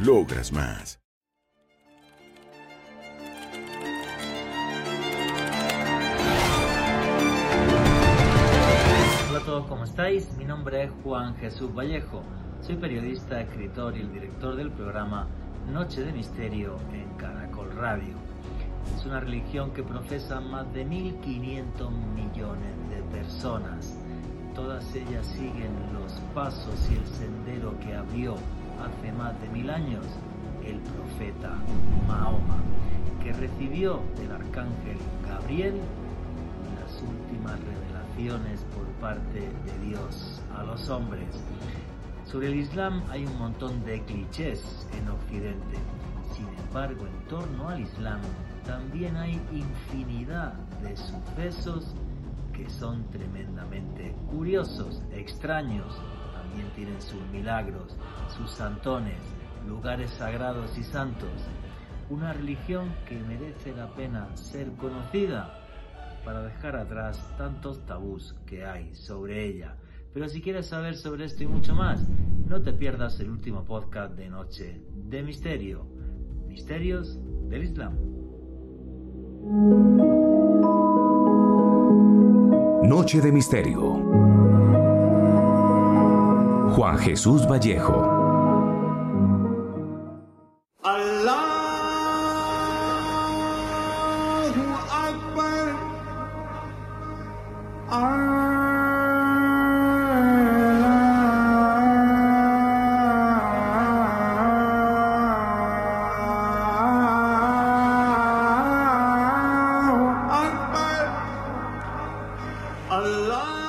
logras más. Hola a todos, ¿cómo estáis? Mi nombre es Juan Jesús Vallejo. Soy periodista, escritor y el director del programa Noche de Misterio en Caracol Radio. Es una religión que profesa más de 1.500 millones de personas. Todas ellas siguen los pasos y el sendero que abrió hace más de mil años el profeta Mahoma, que recibió del arcángel Gabriel las últimas revelaciones por parte de Dios a los hombres. Sobre el Islam hay un montón de clichés en Occidente. Sin embargo, en torno al Islam también hay infinidad de sucesos que son tremendamente curiosos, extraños, también tienen sus milagros, sus santones, lugares sagrados y santos. Una religión que merece la pena ser conocida para dejar atrás tantos tabús que hay sobre ella. Pero si quieres saber sobre esto y mucho más, no te pierdas el último podcast de Noche de Misterio, Misterios del Islam. Noche de Misterio Juan Jesús Vallejo.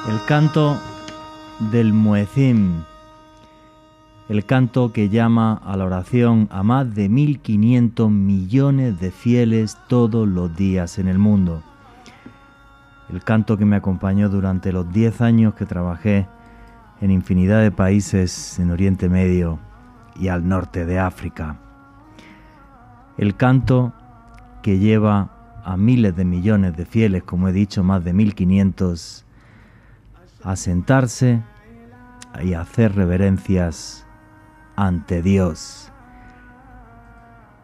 El canto del muezín el canto que llama a la oración a más de 1.500 millones de fieles todos los días en el mundo. El canto que me acompañó durante los 10 años que trabajé en infinidad de países en Oriente Medio y al norte de África. El canto que lleva a miles de millones de fieles, como he dicho, más de 1.500, a sentarse y a hacer reverencias ante Dios.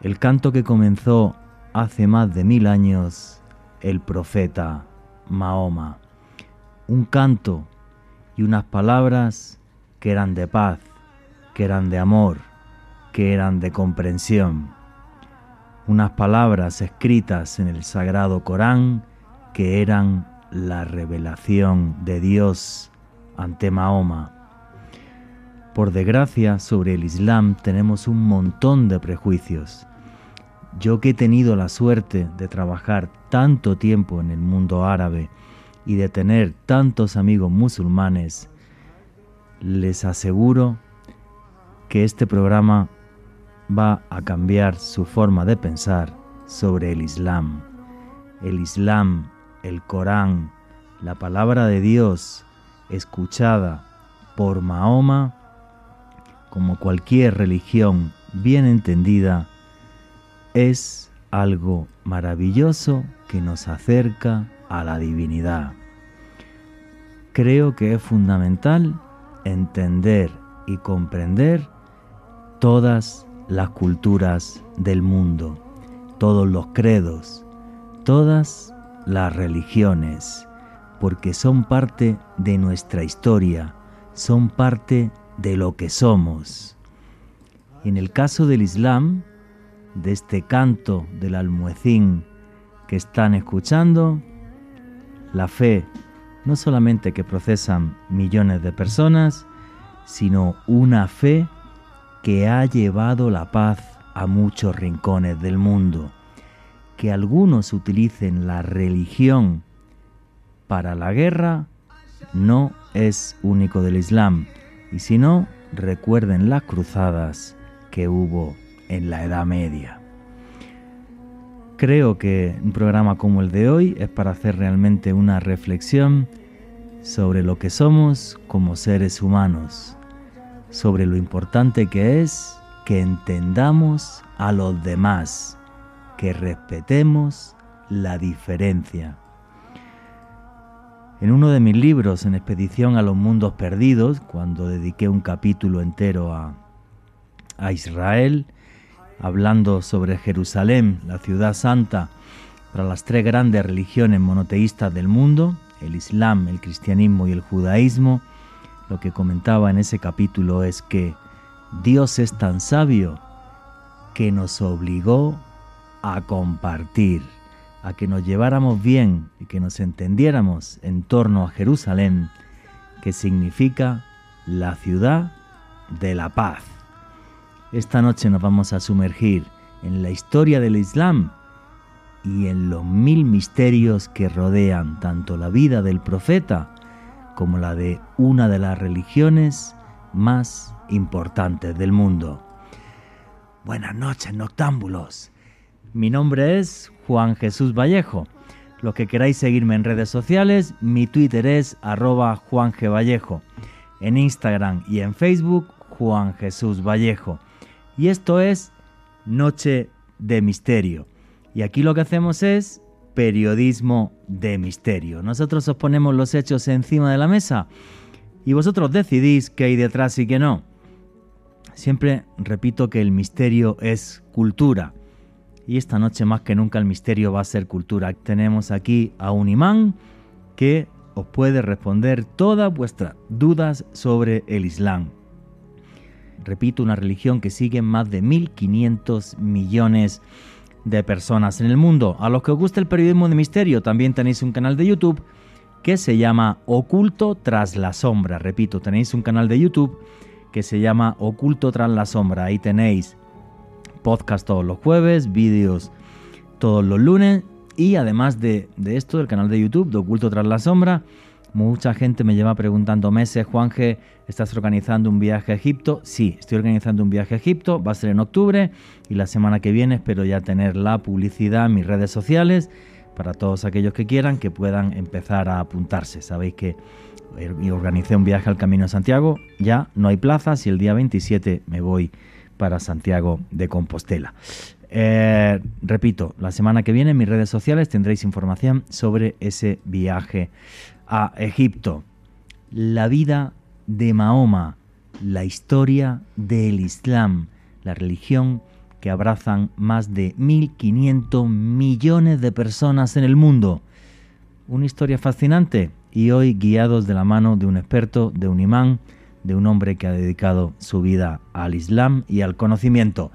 El canto que comenzó hace más de mil años el profeta Mahoma. Un canto y unas palabras que eran de paz, que eran de amor, que eran de comprensión. Unas palabras escritas en el sagrado Corán que eran la revelación de Dios ante Mahoma. Por desgracia, sobre el Islam tenemos un montón de prejuicios. Yo que he tenido la suerte de trabajar tanto tiempo en el mundo árabe y de tener tantos amigos musulmanes, les aseguro que este programa va a cambiar su forma de pensar sobre el Islam. El Islam, el Corán, la palabra de Dios escuchada por Mahoma, como cualquier religión bien entendida, es algo maravilloso que nos acerca a la divinidad. Creo que es fundamental entender y comprender todas las culturas del mundo, todos los credos, todas las religiones, porque son parte de nuestra historia, son parte de lo que somos. Y en el caso del Islam, de este canto del almuecín que están escuchando, la fe no solamente que procesan millones de personas, sino una fe que ha llevado la paz a muchos rincones del mundo. Que algunos utilicen la religión para la guerra no es único del Islam. Y si no, recuerden las cruzadas que hubo en la Edad Media. Creo que un programa como el de hoy es para hacer realmente una reflexión sobre lo que somos como seres humanos, sobre lo importante que es que entendamos a los demás, que respetemos la diferencia. En uno de mis libros, en Expedición a los Mundos Perdidos, cuando dediqué un capítulo entero a, a Israel, hablando sobre Jerusalén, la ciudad santa, para las tres grandes religiones monoteístas del mundo, el Islam, el cristianismo y el judaísmo, lo que comentaba en ese capítulo es que Dios es tan sabio que nos obligó a compartir, a que nos lleváramos bien y que nos entendiéramos en torno a Jerusalén, que significa la ciudad de la paz. Esta noche nos vamos a sumergir en la historia del Islam y en los mil misterios que rodean tanto la vida del profeta como la de una de las religiones más importantes del mundo. Buenas noches, noctámbulos. Mi nombre es Juan Jesús Vallejo. Los que queráis seguirme en redes sociales, mi Twitter es arroba Juan G. Vallejo. En Instagram y en Facebook, Juan Jesús Vallejo. Y esto es Noche de Misterio. Y aquí lo que hacemos es periodismo de misterio. Nosotros os ponemos los hechos encima de la mesa y vosotros decidís qué hay detrás y qué no. Siempre repito que el misterio es cultura. Y esta noche más que nunca el misterio va a ser cultura. Tenemos aquí a un imán que os puede responder todas vuestras dudas sobre el Islam. Repito, una religión que sigue más de 1.500 millones de personas en el mundo. A los que os gusta el periodismo de misterio, también tenéis un canal de YouTube que se llama Oculto tras la sombra. Repito, tenéis un canal de YouTube que se llama Oculto tras la sombra. Ahí tenéis podcast todos los jueves, vídeos todos los lunes y además de, esto, del canal de YouTube de Oculto tras la sombra, mucha gente me lleva preguntando meses, Juanje, ¿estás organizando un viaje a Egipto? Sí, estoy organizando un viaje a Egipto, va a ser en octubre y la semana que viene espero ya tener la publicidad en mis redes sociales para todos aquellos que quieran que puedan empezar a apuntarse. Sabéis que organicé un viaje al Camino de Santiago, ya no hay plazas y el día 27 me voy para Santiago de Compostela. Eh, repito, la semana que viene en mis redes sociales tendréis información sobre ese viaje a Egipto. La vida de Mahoma, la historia del Islam, la religión que abrazan más de 1.500 millones de personas en el mundo. Una historia fascinante y hoy guiados de la mano de un experto, de un imán, de un hombre que ha dedicado su vida al Islam y al conocimiento.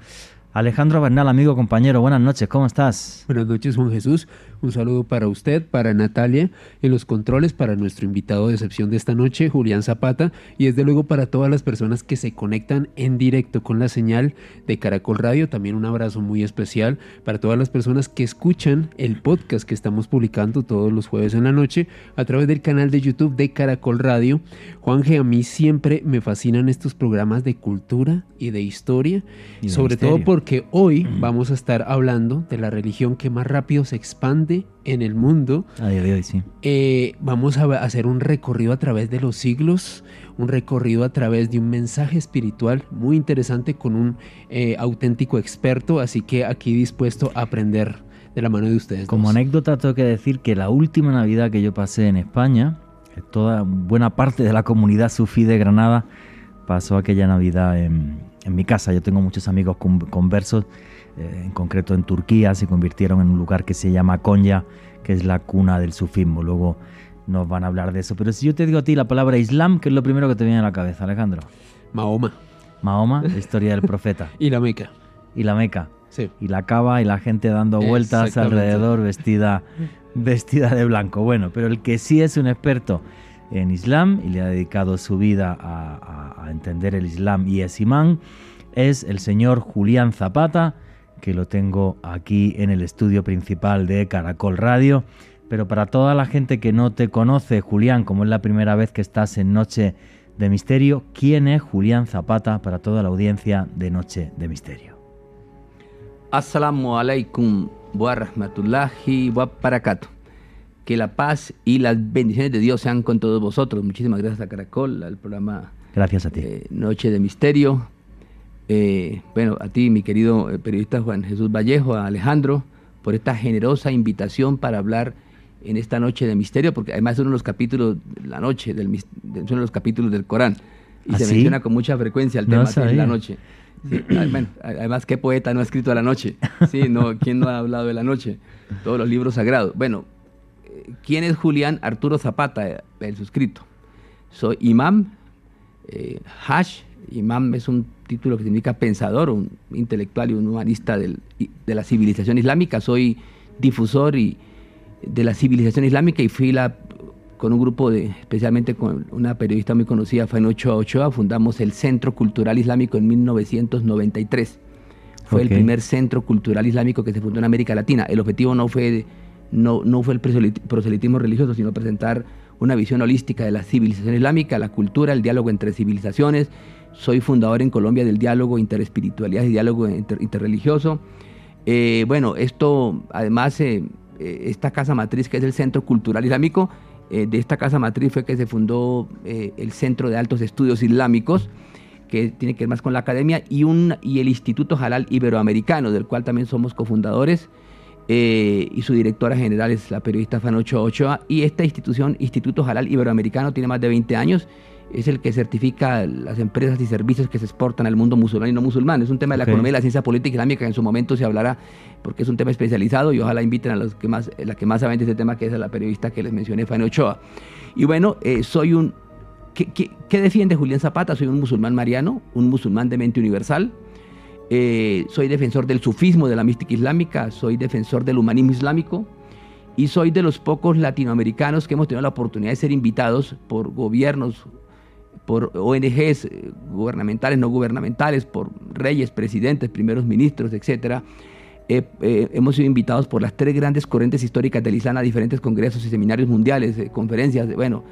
Alejandro Bernal, amigo, compañero, buenas noches, ¿cómo estás? Buenas noches, Juan Jesús. Un saludo para usted, para Natalia, en los controles, para nuestro invitado de excepción de esta noche, Julián Zapata, y desde luego para todas las personas que se conectan en directo con la señal de Caracol Radio. También un abrazo muy especial para todas las personas que escuchan el podcast que estamos publicando todos los jueves en la noche a través del canal de YouTube de Caracol Radio. Juan G, a mí siempre me fascinan estos programas de cultura y de historia, sobre todo porque hoy vamos a estar hablando de la religión que más rápido se expande en el mundo. Eh, vamos a hacer un recorrido a través de los siglos, un recorrido a través de un mensaje espiritual muy interesante con un eh, auténtico experto, así que aquí dispuesto a aprender de la mano de ustedes. Como anécdota tengo que decir que la última Navidad que yo pasé en España, toda buena parte de la comunidad sufí de Granada pasó aquella Navidad en, mi casa. Yo tengo muchos amigos conversos eh, en concreto en Turquía, se convirtieron en un lugar que se llama Konya, que es la cuna del sufismo. Luego nos van a hablar de eso. Pero si yo te digo a ti la palabra Islam, ¿qué es lo primero que te viene a la cabeza, Alejandro? Mahoma. Mahoma, la historia del profeta. y la Meca. Y la Meca. Sí. Y la Cava y la gente dando vueltas alrededor vestida, vestida de blanco. Bueno, pero el que sí es un experto en Islam y le ha dedicado su vida a, a- a entender el Islam y es imán, es el señor Julián Zapata, que lo tengo aquí en el estudio principal de Caracol Radio. Pero para toda la gente que no te conoce, Julián, como es la primera vez que estás en Noche de Misterio, ¿quién es Julián Zapata para toda la audiencia de Noche de Misterio? Assalamu alaikum wa rahmatullahi wa barakatuh. Que la paz y las bendiciones de Dios sean con todos vosotros. Muchísimas gracias a Caracol, al programa Gracias a ti. eh, Noche de Misterio. Eh, bueno, a ti, mi querido eh, periodista Juan Jesús Vallejo, a Alejandro, por esta generosa invitación para hablar en esta Noche de Misterio, porque además es uno de los capítulos de la noche, del, de- es uno de los capítulos del Corán. Y ¿Ah, se sí? menciona con mucha frecuencia el No tema de la noche. Sí, bueno, además, ¿qué poeta no ha escrito a la noche? Sí, no, ¿quién no ha hablado de la noche? Todos los libros sagrados. Bueno, eh, ¿quién es Julián Arturo Zapata, el suscrito? Soy imam, eh, Hash, imam es un título que significa pensador, un intelectual y un humanista del- de la civilización islámica. Soy difusor y, de la civilización islámica y fui la, con un grupo de, especialmente con una periodista muy conocida, Faino Ochoa fundamos el Centro Cultural Islámico en 1993. Fue Ok. el primer centro cultural islámico que se fundó en América Latina. El objetivo no fue, no, no fue el proselit- proselitismo religioso, sino presentar una visión holística de la civilización islámica, la cultura, el diálogo entre civilizaciones. Soy fundador en Colombia del diálogo interespiritualidad y diálogo inter- interreligioso. Eh, bueno, esto además, eh, eh, esta casa matriz que es el Centro Cultural Islámico, de esta casa matriz fue que se fundó el Centro de Altos Estudios Islámicos, que tiene que ver más con la academia, y, un, y el Instituto Halal Iberoamericano, del cual también somos cofundadores, y su directora general es la periodista Fanocho Ochoa, y esta institución, Instituto Halal Iberoamericano, tiene más de 20 años, es el que certifica las empresas y servicios que se exportan al mundo musulmán y no musulmán. Es un tema de la economía y la ciencia política islámica que en su momento se hablará, porque es un tema especializado y ojalá inviten a los que más, la que más saben de este tema, que es a la periodista que les mencioné, Fanny Ochoa. Y bueno, eh, soy un... ¿qué, qué, qué defiende Julián Zapata? Soy un musulmán mariano, un musulmán de mente universal. Eh, soy defensor del sufismo, de la mística islámica, soy defensor del humanismo islámico y soy de los pocos latinoamericanos que hemos tenido la oportunidad de ser invitados por gobiernos, por ONGs eh, gubernamentales, no gubernamentales, por reyes, presidentes, primeros ministros, etcétera. Eh, eh, hemos sido invitados por las tres grandes corrientes históricas del Islam a diferentes congresos y seminarios mundiales, eh, conferencias, bueno,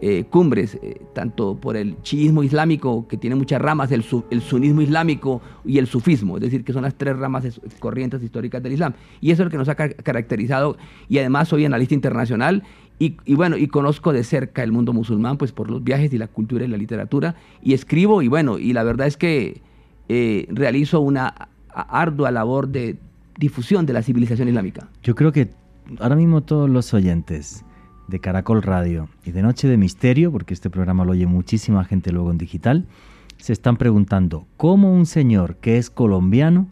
eh, cumbres, tanto por el chiismo islámico, que tiene muchas ramas, el, su- el sunismo islámico y el sufismo, es decir, que son las tres ramas es- corrientes históricas del Islam. Y eso es lo que nos ha ca- caracterizado, y además soy analista internacional, y, bueno, y conozco de cerca el mundo musulmán, pues por los viajes y la cultura y la literatura, y escribo, y bueno, y la verdad es que eh, realizo una ardua labor de difusión de la civilización islámica. Yo creo que ahora mismo todos los oyentes de Caracol Radio y de Noche de Misterio, porque este programa lo oye muchísima gente luego en digital, se están preguntando cómo un señor que es colombiano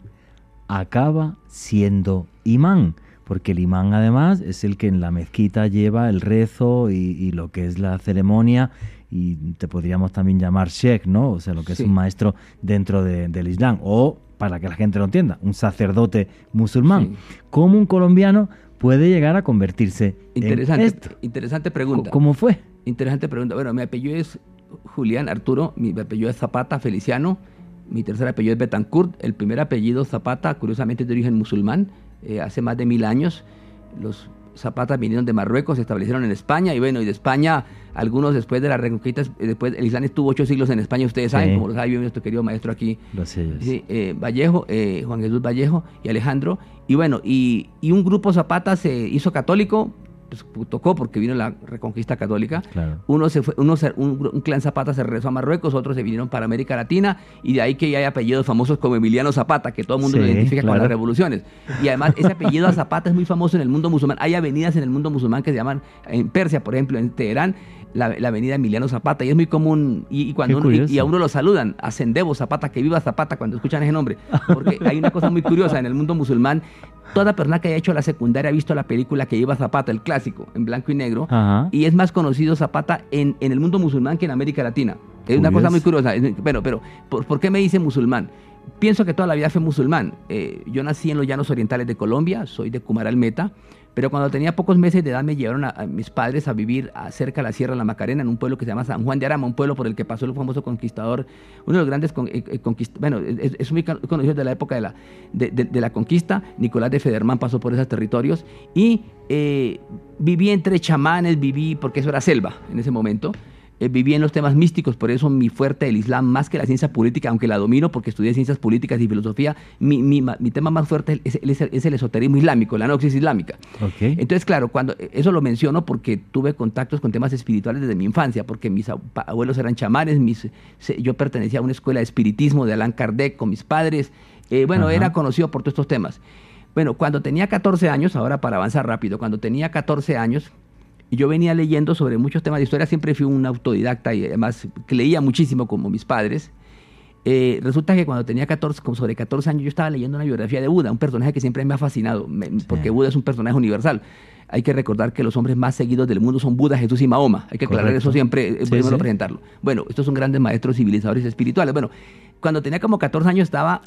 acaba siendo imán. Porque el imán además es el que en la mezquita lleva el rezo y, y lo que es la ceremonia y te podríamos también llamar sheikh, ¿no? O sea, lo que Sí. es un maestro dentro de- del Islam. O, para que la gente lo entienda, un sacerdote musulmán. Sí. ¿Cómo un colombiano puede llegar a convertirse Interesante, en esto? interesante pregunta. ¿Cómo fue? Interesante pregunta. Bueno, mi apellido es Julián Arturo, mi apellido es Zapata Feliciano, mi tercer apellido es Betancourt, el primer apellido Zapata, curiosamente de origen musulmán, eh, hace más de mil años. Los Zapatas vinieron de Marruecos, se establecieron en España y bueno, y de España, algunos después de la reconquista, eh, después el Islam estuvo ocho siglos en España, ustedes saben, Sí. como lo sabe bien nuestro querido maestro aquí. Sí, eh, Vallejo, eh, Juan Jesús Vallejo y Alejandro. Y bueno, y, y un grupo Zapata se hizo católico, tocó porque vino la reconquista católica. Claro. Uno se fue, uno se- un, clan Zapata se regresó a Marruecos, otros se vinieron para América Latina y de ahí que ya hay apellidos famosos como Emiliano Zapata, que todo el mundo lo identifica con claro. las revoluciones. Y además ese apellido a Zapata es muy famoso en el mundo musulmán. Hay avenidas en el mundo musulmán que se llaman, en Persia, por ejemplo, en Teherán, la, la avenida Emiliano Zapata y es muy común y, y cuando uno- y- y, a uno lo saludan, a Sendebo Zapata, que viva Zapata cuando escuchan ese nombre, porque hay una cosa muy curiosa en el mundo musulmán, toda persona que haya hecho la secundaria ha visto la película que lleva Zapata, el clásico, en blanco y negro, Ajá. y es más conocido Zapata en, en el mundo musulmán que en América Latina. Es una cosa muy curiosa. Pero, pero ¿por, por qué me dice musulmán? Pienso que toda la vida fui musulmán. Eh, yo nací en los llanos orientales de Colombia, soy de Cumaral Meta, pero cuando tenía pocos meses de edad me llevaron a, mis padres a vivir cerca de la Sierra de la Macarena, en un pueblo que se llama San Juan de Arama, un pueblo por el que pasó el famoso conquistador, uno de los grandes con- eh, eh, bueno, es, muy con- conocido de la época de la, de la conquista, Nicolás de Federman pasó por esos territorios y eh, viví entre chamanes, viví, porque eso era selva en ese momento, eh, viví en los temas místicos, por eso mi fuerte del Islam, más que la ciencia política, aunque la domino porque estudié ciencias políticas y filosofía, mi, mi mi tema más fuerte es, es- es el esoterismo islámico, la noxis islámica. Ok. Entonces, claro, cuando eso lo menciono porque tuve contactos con temas espirituales desde mi infancia, porque mis abuelos eran chamanes, mis, yo pertenecía a una escuela de espiritismo de Allan Kardec con mis padres. Eh, bueno, Ajá. era conocido por todos estos temas. Bueno, cuando tenía 14 años, ahora para avanzar rápido, cuando tenía 14 años, y yo venía leyendo sobre muchos temas de historia, siempre fui un autodidacta y además leía muchísimo como mis padres. Eh, resulta que cuando tenía 14, como sobre 14 años, yo estaba leyendo una biografía de Buda, un personaje que siempre me ha fascinado, me- porque Buda es un personaje universal. Hay que recordar que los hombres más seguidos del mundo son Buda, Jesús y Mahoma. Hay que aclarar Correcto. eso siempre, es Sí, sí. presentarlo. Bueno, estos son grandes maestros civilizadores espirituales. Bueno, cuando tenía como 14 años estaba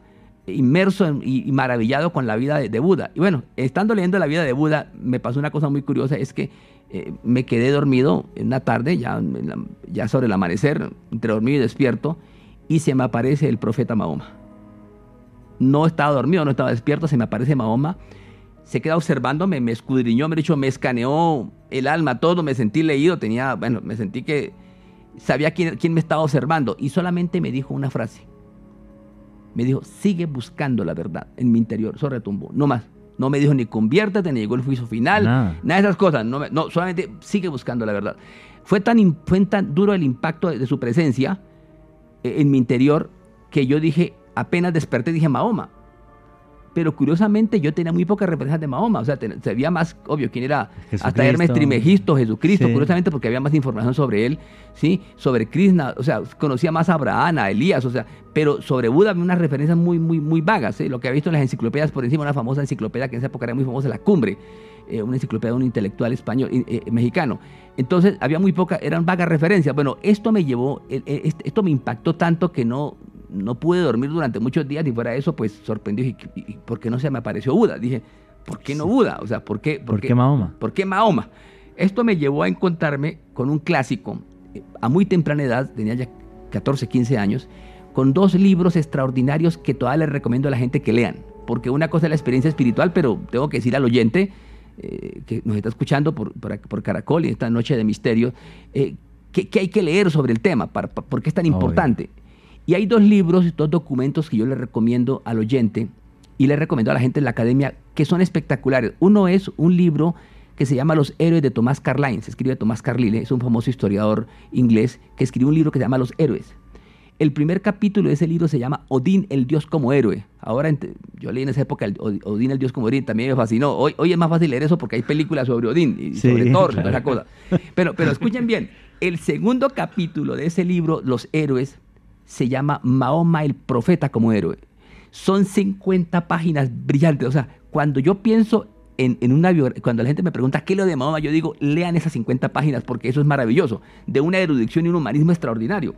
inmerso y, maravillado con la vida de, Buda. Y bueno, estando leyendo la vida de Buda, me pasó una cosa muy curiosa, es que eh, me quedé dormido en una tarde, ya, la- sobre el amanecer, entre dormido y despierto, y se me aparece el profeta Mahoma. No estaba dormido, no estaba despierto, se me aparece Mahoma, se queda observándome, me escudriñó, me dicho, me escaneó el alma, todo, me sentí leído, tenía, bueno, me sentí que sabía quién me estaba observando, y solamente me dijo una frase. Me dijo, sigue buscando la verdad en mi interior. Eso retumbó, no más. No me dijo ni conviértete, ni llegó el juicio final, Nada. nada de esas cosas. No, me- no, solamente sigue buscando la verdad. Fue tan, fue tan duro el impacto de, de su presencia eh, en mi interior que yo dije, apenas desperté, dije Mahoma. Pero curiosamente yo tenía muy pocas referencias de Mahoma. O sea, ten- sabía más, obvio, quién era hasta. Hermes Trimegisto, Jesucristo, Sí. curiosamente porque había más información sobre él, ¿sí? Sobre Krishna, o sea, conocía más a Abraham, a Elías, o sea, pero sobre Buda había unas referencias muy, muy, muy vagas, ¿sí? Lo que había visto en las enciclopedias por encima, una famosa enciclopedia que en esa época era muy famosa, La Cumbre, eh, una enciclopedia de un intelectual español, eh, eh, mexicano. Entonces, había muy poca, eran vagas referencias. Bueno, esto me llevó, eh, eh, est- esto me impactó tanto que no, no pude dormir durante muchos días y fuera de eso, pues sorprendió. Y, ¿Por qué no se me apareció Buda? Dije, ¿por qué no Buda? O sea, ¿por qué? ¿Por qué Mahoma? ¿Por qué Mahoma? Esto me llevó a encontrarme con un clásico eh, a muy temprana edad, tenía ya 14, 15 años, con dos libros extraordinarios que todavía les recomiendo a la gente que lean. Porque una cosa es la experiencia espiritual, pero tengo que decir al oyente eh, que nos está escuchando por, por, por Caracol y esta noche de misterio, eh, que, que hay que leer sobre el tema, para, para- por qué es tan Obvio. importante. Y hay dos libros, dos documentos que yo le recomiendo al oyente y le recomiendo a la gente en la academia que son espectaculares. Uno es un libro que se llama Los héroes de Tomás Carlyle, se escribe Tomás Carlyle, es un famoso historiador inglés que escribió un libro que se llama Los héroes. El primer capítulo de ese libro se llama Odín, el dios como héroe. Ahora, yo leí en esa época el Od- Odín, el dios como héroe, también me fascinó. Hoy, hoy es más fácil leer eso porque hay películas sobre Odín y Sí, sobre Thor y claro. toda esa cosa. Pero, pero escuchen bien, el segundo capítulo de ese libro, Los héroes, se llama Mahoma el profeta como héroe. Son 50 páginas brillantes. O sea, cuando yo pienso en, en una biografía, cuando la gente me pregunta qué es lo de Mahoma, yo digo, lean esas 50 páginas porque eso es maravilloso, de una erudición y un humanismo extraordinario.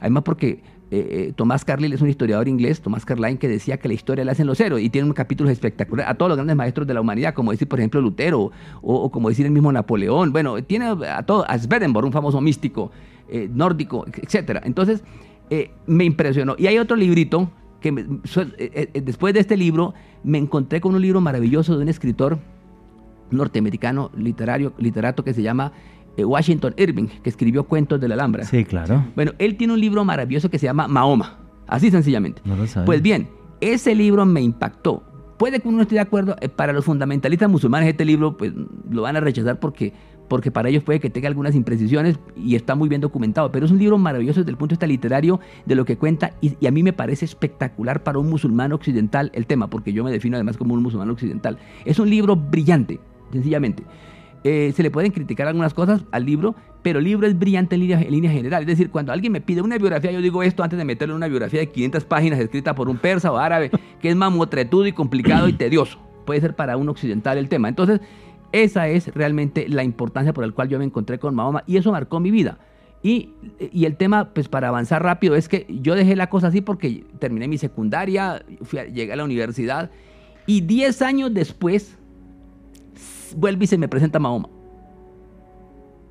Además porque eh, eh, Tomás Carlyle es un historiador inglés, Tomás Carlyle, que decía que la historia la hacen los héroes y tiene un capítulo espectacular a todos los grandes maestros de la humanidad, como decir, por ejemplo, Lutero o, como decir el mismo Napoleón. Bueno, tiene a todo, a Swedenborg, un famoso místico eh, nórdico, etcétera. Entonces, eh, me impresionó. Y hay otro librito que me- eh, eh, después de este libro me encontré con un libro maravilloso de un escritor norteamericano, literario, literato que se llama eh, Washington Irving, que escribió Cuentos de la Alhambra. Sí, claro. Bueno, él tiene un libro maravilloso que se llama Mahoma, así sencillamente. No lo sabía. Pues bien, ese libro me impactó. Puede que uno no esté de acuerdo, para los fundamentalistas musulmanes este libro pues lo van a rechazar porque, porque para ellos puede que tenga algunas imprecisiones y está muy bien documentado, pero es un libro maravilloso desde el punto de vista literario de lo que cuenta y, a mí me parece espectacular para un musulmán occidental el tema, porque yo me defino además como un musulmán occidental. Es un libro brillante, sencillamente. Eh, se le pueden criticar algunas cosas al libro, pero el libro es brillante en línea, en línea general. Es decir, cuando alguien me pide una biografía, yo digo esto antes de meterle una biografía de 500 páginas escrita por un persa o árabe, que es mamotretudo y complicado y tedioso. Puede ser para un occidental el tema. Entonces, esa es realmente la importancia por la cual yo me encontré con Mahoma y eso marcó mi vida. Y, y, el tema, pues para avanzar rápido, es que yo dejé la cosa así porque terminé mi secundaria, fui a, llegué a la universidad y 10 años después vuelve y se me presenta Mahoma.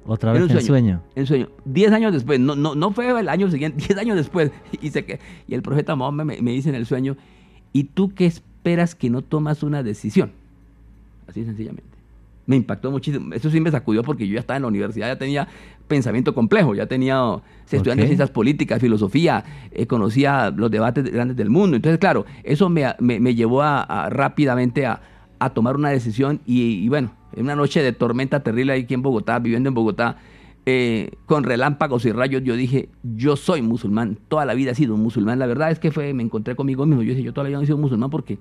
Otra vez en, sueño, En sueño. 10 años después, no, no, no fue el año siguiente, 10 años después. Y, se, y el profeta Mahoma me, me dice en el sueño, ¿y tú qué esperas que no tomas una decisión? Así sencillamente me impactó muchísimo. Eso sí me sacudió porque yo ya estaba en la universidad, ya tenía pensamiento complejo, ya tenía, se estudiando okay. ciencias políticas, filosofía, eh, conocía los debates grandes del mundo. Entonces, claro, eso me, me, me llevó a, a, rápidamente a, a, tomar una decisión y, y, bueno, en una noche de tormenta terrible aquí en Bogotá, viviendo en Bogotá, eh, con relámpagos y rayos, yo dije, yo soy musulmán, toda la vida he sido un musulmán. La verdad es que fue, me encontré conmigo mismo, yo dije, yo toda la vida he sido musulmán porque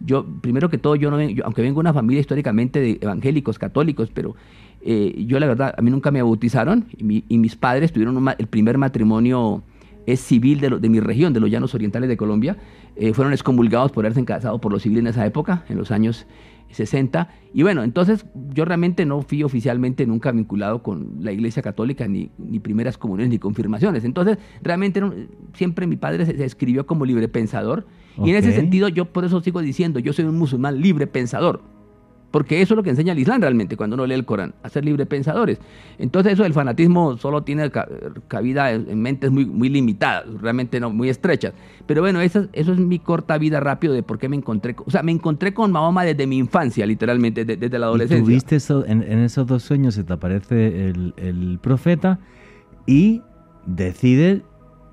yo, primero que todo, yo no yo, aunque vengo de una familia históricamente de evangélicos, católicos, pero eh, yo la verdad, a mí nunca me bautizaron y, mi, y mis padres tuvieron un, el primer matrimonio es civil de, mi región, de los llanos orientales de Colombia. Eh, fueron excomulgados por haberse casado por los civiles en esa época, en los años 60. Y bueno, entonces yo realmente no fui oficialmente nunca vinculado con la Iglesia Católica, ni, ni primeras comuniones, ni confirmaciones. Entonces, realmente no, siempre mi padre se, se, escribió como libre pensador. Okay. Y en ese sentido, yo por eso sigo diciendo, yo soy un musulmán libre pensador. Porque eso es lo que enseña el Islam realmente cuando uno lee el Corán, a ser libre pensadores. Entonces eso del fanatismo solo tiene cabida en mentes muy, muy limitadas, realmente no, muy estrechas. Pero bueno, eso, eso es mi corta vida rápido de por qué me encontré, o sea, me encontré con Mahoma desde mi infancia, literalmente, desde, desde la adolescencia. ¿Y tuviste eso, en, en, esos dos sueños se te aparece el, el profeta y decides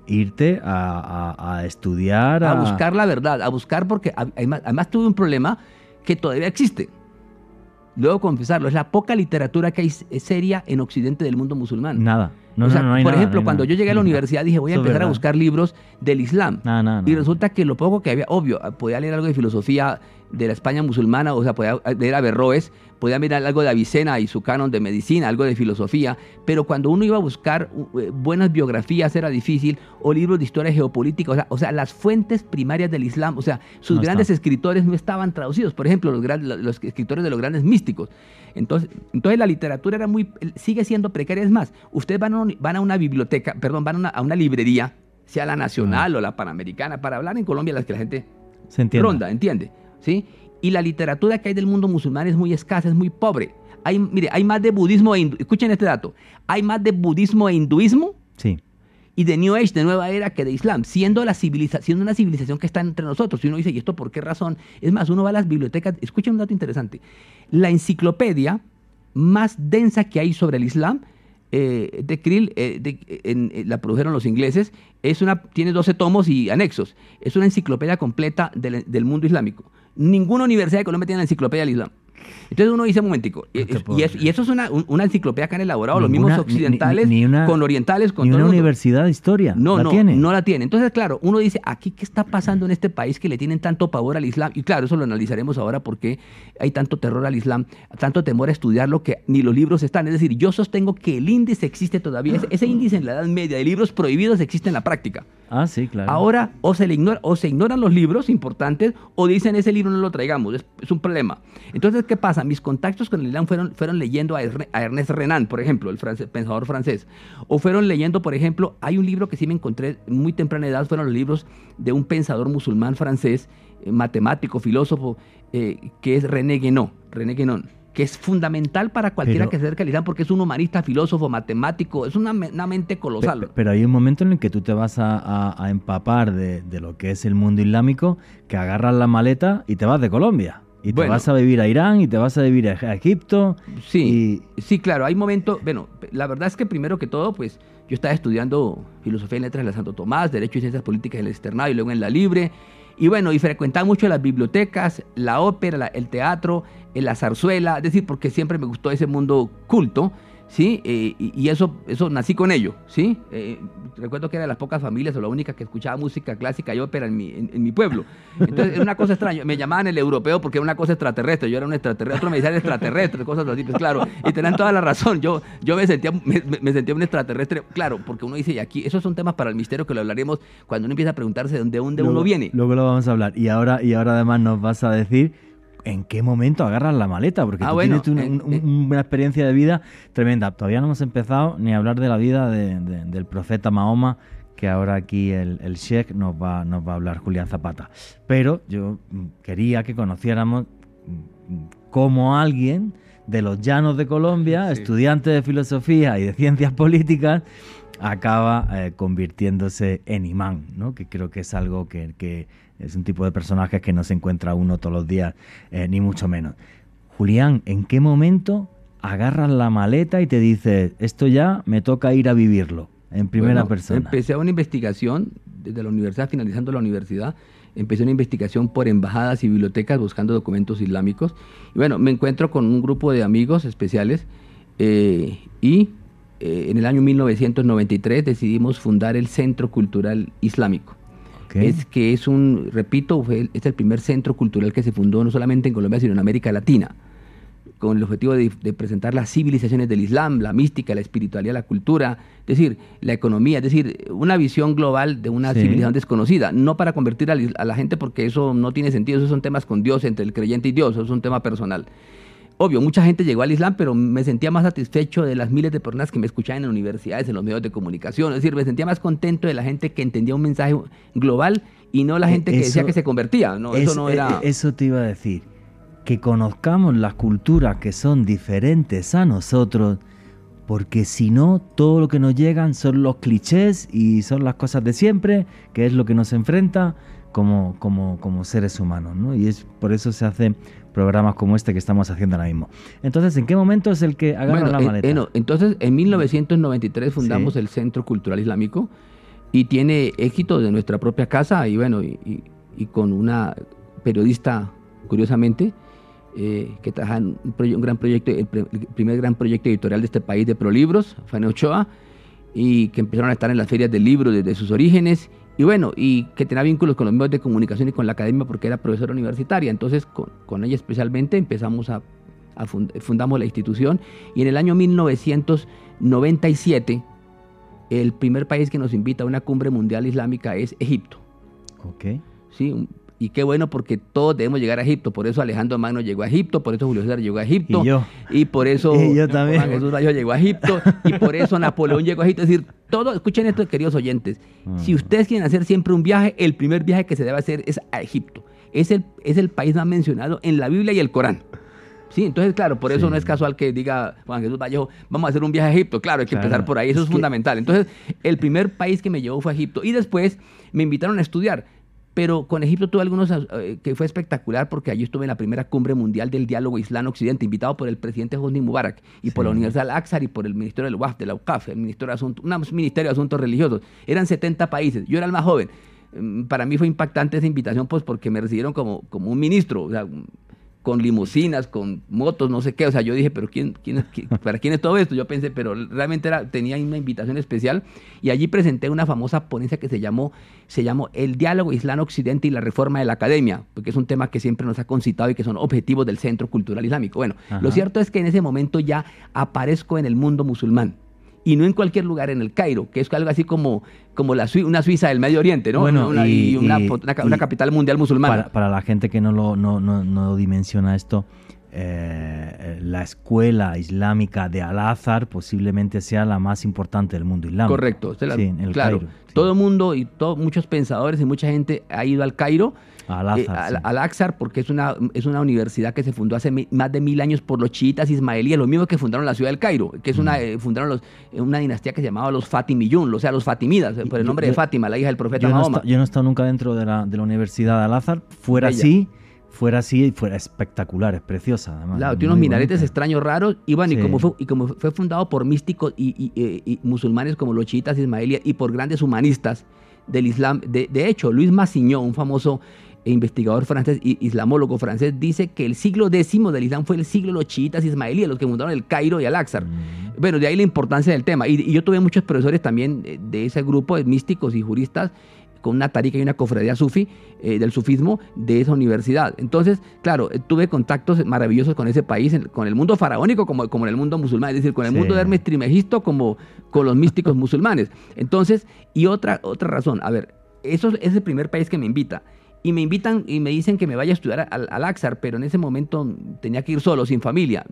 irte a, a, a estudiar. A... a... buscar la verdad, a buscar porque además, además tuve un problema que todavía existe luego confesarlo, es la poca literatura que hay seria en Occidente del mundo musulmán. Nada. No, o sea, no, no hay por nada, ejemplo, cuando nada. yo llegué a la universidad dije, voy a Eso empezar a buscar libros del Islam. Y resulta que lo poco que había, obvio, podía leer algo de filosofía de la España musulmana, o sea, podía leer a Berroes, podía mirar algo de Avicena y su canon de medicina, algo de filosofía, pero cuando uno iba a buscar uh, buenas biografías era difícil, o libros de historia geopolítica, o sea, o sea las fuentes primarias del Islam, o sea, sus grandes está. escritores no estaban traducidos, por ejemplo, los, los, escritores de los grandes místicos. Entonces, entonces la literatura era muy, sigue siendo precaria. Es más, ustedes van a, un, van a una biblioteca, perdón, van a una, a una librería, sea la nacional ah. o la panamericana, para hablar en Colombia las que la gente Se entiende. ronda, ¿entiende? ¿Sí? Y la literatura que hay del mundo musulmán es muy escasa, es muy pobre. Hay, mire, hay más de budismo e hindu escuchen este dato, hay más de budismo e hinduismo sí. y de New Age, de nueva era, que de Islam, siendo, la siendo una civilización que está entre nosotros. Y uno dice, ¿y esto por qué razón? Es más, uno va a las bibliotecas, escuchen un dato interesante, la enciclopedia más densa que hay sobre el Islam eh, de Krill, eh, de, en, en, la produjeron los ingleses, es una, tiene 12 tomos y anexos. Es una enciclopedia completa del, del mundo islámico. Ninguna universidad de Colombia tiene una enciclopedia del Islam. Entonces uno dice, un momentico, y, y, eso, y, eso, es una, una, enciclopedia que han elaborado Ninguna, los mismos occidentales ni, ni una, con orientales. Con ni una universidad de historia. No, ¿la no, tiene? no la tiene. Entonces, claro, uno dice, aquí qué está pasando en este país que le tienen tanto pavor al Islam. Y claro, eso lo analizaremos ahora porque hay tanto terror al Islam, tanto temor a estudiarlo que ni los libros están. Es decir, yo sostengo que el índice existe todavía. Ese, ese índice en la Edad Media de libros prohibidos existe en la práctica. Ah, sí, claro. Ahora o se, le ignora, o se ignoran los libros importantes o dicen ese libro no lo traigamos. Es, es un problema. Entonces, ¿qué pasa? Mis contactos con el Islam fueron, fueron leyendo a, Ernest Renan, por ejemplo, el francés, pensador francés. O fueron leyendo, por ejemplo, hay un libro que sí me encontré muy temprana edad, fueron los libros de un pensador musulmán francés, eh, matemático, filósofo, eh, que es René Guénon. René Guénon que es fundamental para cualquiera pero, que se acerque al Islam, porque es un humanista, filósofo, matemático, es una, una mente colosal. Pero, pero, hay un momento en el que tú te vas a, a, a empapar de, de, lo que es el mundo islámico, que agarras la maleta y te vas de Colombia. Y te bueno, vas a vivir a Irán y te vas a vivir a Egipto. Sí, y... sí, claro, hay momentos, bueno, la verdad es que primero que todo, pues yo estaba estudiando filosofía y letras en la Santo Tomás, Derecho y Ciencias Políticas en el Externado y luego en la Libre. Y bueno, y frecuentaba mucho las bibliotecas, la ópera, la, el teatro, la zarzuela, es decir, porque siempre me gustó ese mundo culto, ¿sí? Eh, y, eso, eso nací con ello, ¿sí? Eh, recuerdo que era de las pocas familias o la única que escuchaba música clásica y ópera en mi, en, mi pueblo. Entonces era una cosa extraña, me llamaban el europeo porque era una cosa extraterrestre, yo era un extraterrestre, otro me decía extraterrestre, cosas así, pues claro, y tenían toda la razón, yo, yo me, sentía, me, sentía un extraterrestre, claro, porque uno dice, y aquí, esos son temas para el misterio que lo hablaremos cuando uno empieza a preguntarse de dónde, dónde uno viene. Luego lo vamos a hablar, y ahora, y ahora además nos vas a decir en qué momento agarras la maleta, porque ah, tú tienes una, experiencia de vida tremenda. Todavía no hemos empezado ni a hablar de la vida del profeta Mahoma, que ahora aquí el, el Sheikh nos va, nos va a hablar Julián Zapata. Pero yo quería que conociéramos cómo alguien de los llanos de Colombia, estudiante de filosofía y de ciencias políticas, acaba eh, convirtiéndose en imán, ¿no? que creo que es algo que, que es un tipo de personaje que no se encuentra uno todos los días, eh, ni mucho menos. Julián, ¿en qué momento agarras la maleta y te dices, esto ya me toca ir a vivirlo en primera persona? Empecé una investigación desde la universidad, finalizando la universidad, empecé una investigación por embajadas y bibliotecas buscando documentos islámicos. Y bueno, me encuentro con un grupo de amigos especiales eh, y eh, en el año 1993 decidimos fundar el Centro Cultural Islámico. Es que es un, repito, fue, es el primer centro cultural que se fundó no solamente en Colombia, sino en América Latina, con el objetivo de, presentar las civilizaciones del Islam, la mística, la espiritualidad, la cultura, es decir, la economía, es decir, una visión global de una civilización desconocida, no para convertir a, la gente porque eso no tiene sentido, esos son temas con Dios, entre el creyente y Dios, eso es un tema personal obvio, mucha gente llegó al Islam, pero me sentía más satisfecho de las miles de personas que me escuchaban en universidades, en los medios de comunicación. Es decir, me sentía más contento de la gente que entendía un mensaje global y no la gente que decía que se convertía. No, eso no era... E, eso te iba a decir. Que conozcamos las culturas que son diferentes a nosotros, porque si no, todo lo que nos llegan son los clichés y son las cosas de siempre, que es lo que nos enfrenta como, como, como seres humanos. ¿no? Y es por eso se hace programas como este que estamos haciendo ahora mismo. Entonces, ¿en qué momento es el que agarra la maleta? Eh, entonces, en 1993 fundamos el Centro Cultural Islámico y tiene éxito de nuestra propia casa y bueno, y, con una periodista, curiosamente, eh, que trabaja en un, gran proyecto, el, primer gran proyecto editorial de este país de Prolibros, Fanny Ochoa, y que empezaron a estar en las ferias del libro desde sus orígenes y bueno, y que tenía vínculos con los medios de comunicación y con la academia porque era profesora universitaria. Entonces, con, ella especialmente empezamos a, fundamos la institución y en el año 1997 el primer país que nos invita a una cumbre mundial islámica es Egipto. Ok. Sí, y qué bueno porque todos debemos llegar a Egipto. Por eso Alejandro Magno llegó a Egipto, por eso Julio César llegó a Egipto. Y yo. Y por eso yo también. Jesús Vallejo llegó a Egipto. y por eso Napoleón llegó a Egipto. Es decir, todo, escuchen esto, queridos oyentes. Si mm. ustedes quieren hacer siempre un viaje, el primer viaje que se debe hacer es a Egipto. Es el, es el país más mencionado en la Biblia y el Corán. Sí, entonces, claro, por eso no es casual que diga Juan Jesús Vallejo, vamos a hacer un viaje a Egipto. Claro, hay que empezar por ahí, eso es, fundamental. Entonces, el primer país que me llevó fue Egipto. Y después me invitaron a estudiar. Pero con Egipto tuve algunos eh, que fue espectacular porque allí estuve en la primera cumbre mundial del diálogo Islam-Occidente, invitado por el presidente Hosni Mubarak y por la Universidad Al-Aqsar y por el Ministerio del WAF, de la UCAF, el Ministerio de Asuntos, un Ministerio de Asuntos Religiosos. Eran 70 países. Yo era el más joven. Mm, para mí fue impactante esa invitación pues porque me recibieron como, como un ministro. O sea, con limusinas, con motos, no sé qué. O sea, yo dije, pero ¿quién, quién, ¿para quién es todo esto? Yo pensé, pero realmente era, tenía una invitación especial y allí presenté una famosa ponencia que se llamó, se llamó El diálogo Islam-Occidente y la reforma de la academia, porque es un tema que siempre nos ha concitado y que son objetivos del Centro Cultural Islámico. Bueno, lo cierto es que en ese momento ya aparezco en el mundo musulmán y no en cualquier lugar en el Cairo, que es algo así como, como la, una Suiza del Medio Oriente, ¿no? Bueno, una, y, una, una, capital mundial musulmana. Para, la gente que no, lo, no, no, dimensiona esto, eh, la escuela islámica de Al-Azhar posiblemente sea la más importante del mundo islámico. Correcto, claro. Todo el mundo y muchos pensadores y mucha gente ha ido al Cairo al-Aqsar, eh, porque es una, es una universidad que se fundó hace más de mil años por los chiitas ismaelíes, los mismos que fundaron la ciudad del Cairo, que es una, mm. eh, fundaron los, eh, una dinastía que se llamaba los Fatimiyun, o sea, los Fatimidas, por el nombre de Fátima, la hija del profeta yo Mahoma. No yo no he estado nunca dentro de la, de la Universidad de Al-Azhar, fuera así fuera así y fuera espectacular, es preciosa además. Claro, tiene unos minaretes extraños raros y bueno, y, como fue, y como fue fundado por místicos y, musulmanes como los chiitas ismaelíes y por grandes humanistas del Islam, de, de hecho, Luis Massignon, un famoso investigador francés y islamólogo francés, dice que el siglo X del Islam fue el siglo de los chiitas ismaelíes, los que fundaron el Cairo y Al-Aqsar. Mm. Bueno, de ahí la importancia del tema. Y, y yo tuve muchos profesores también eh, de ese grupo de místicos y juristas con una tarica y una cofradía sufi, eh, del sufismo de esa universidad. Entonces, claro, eh, tuve contactos maravillosos con ese país, con el mundo faraónico como, como en el mundo musulmán, es decir, con el Sí. mundo de Hermes Trimegisto como con los místicos musulmanes. Entonces, y otra, otra razón, a ver, eso es el primer país que me invita. Y me invitan y me dicen que me vaya a estudiar al, al Axar, pero en ese momento tenía que ir solo, sin familia.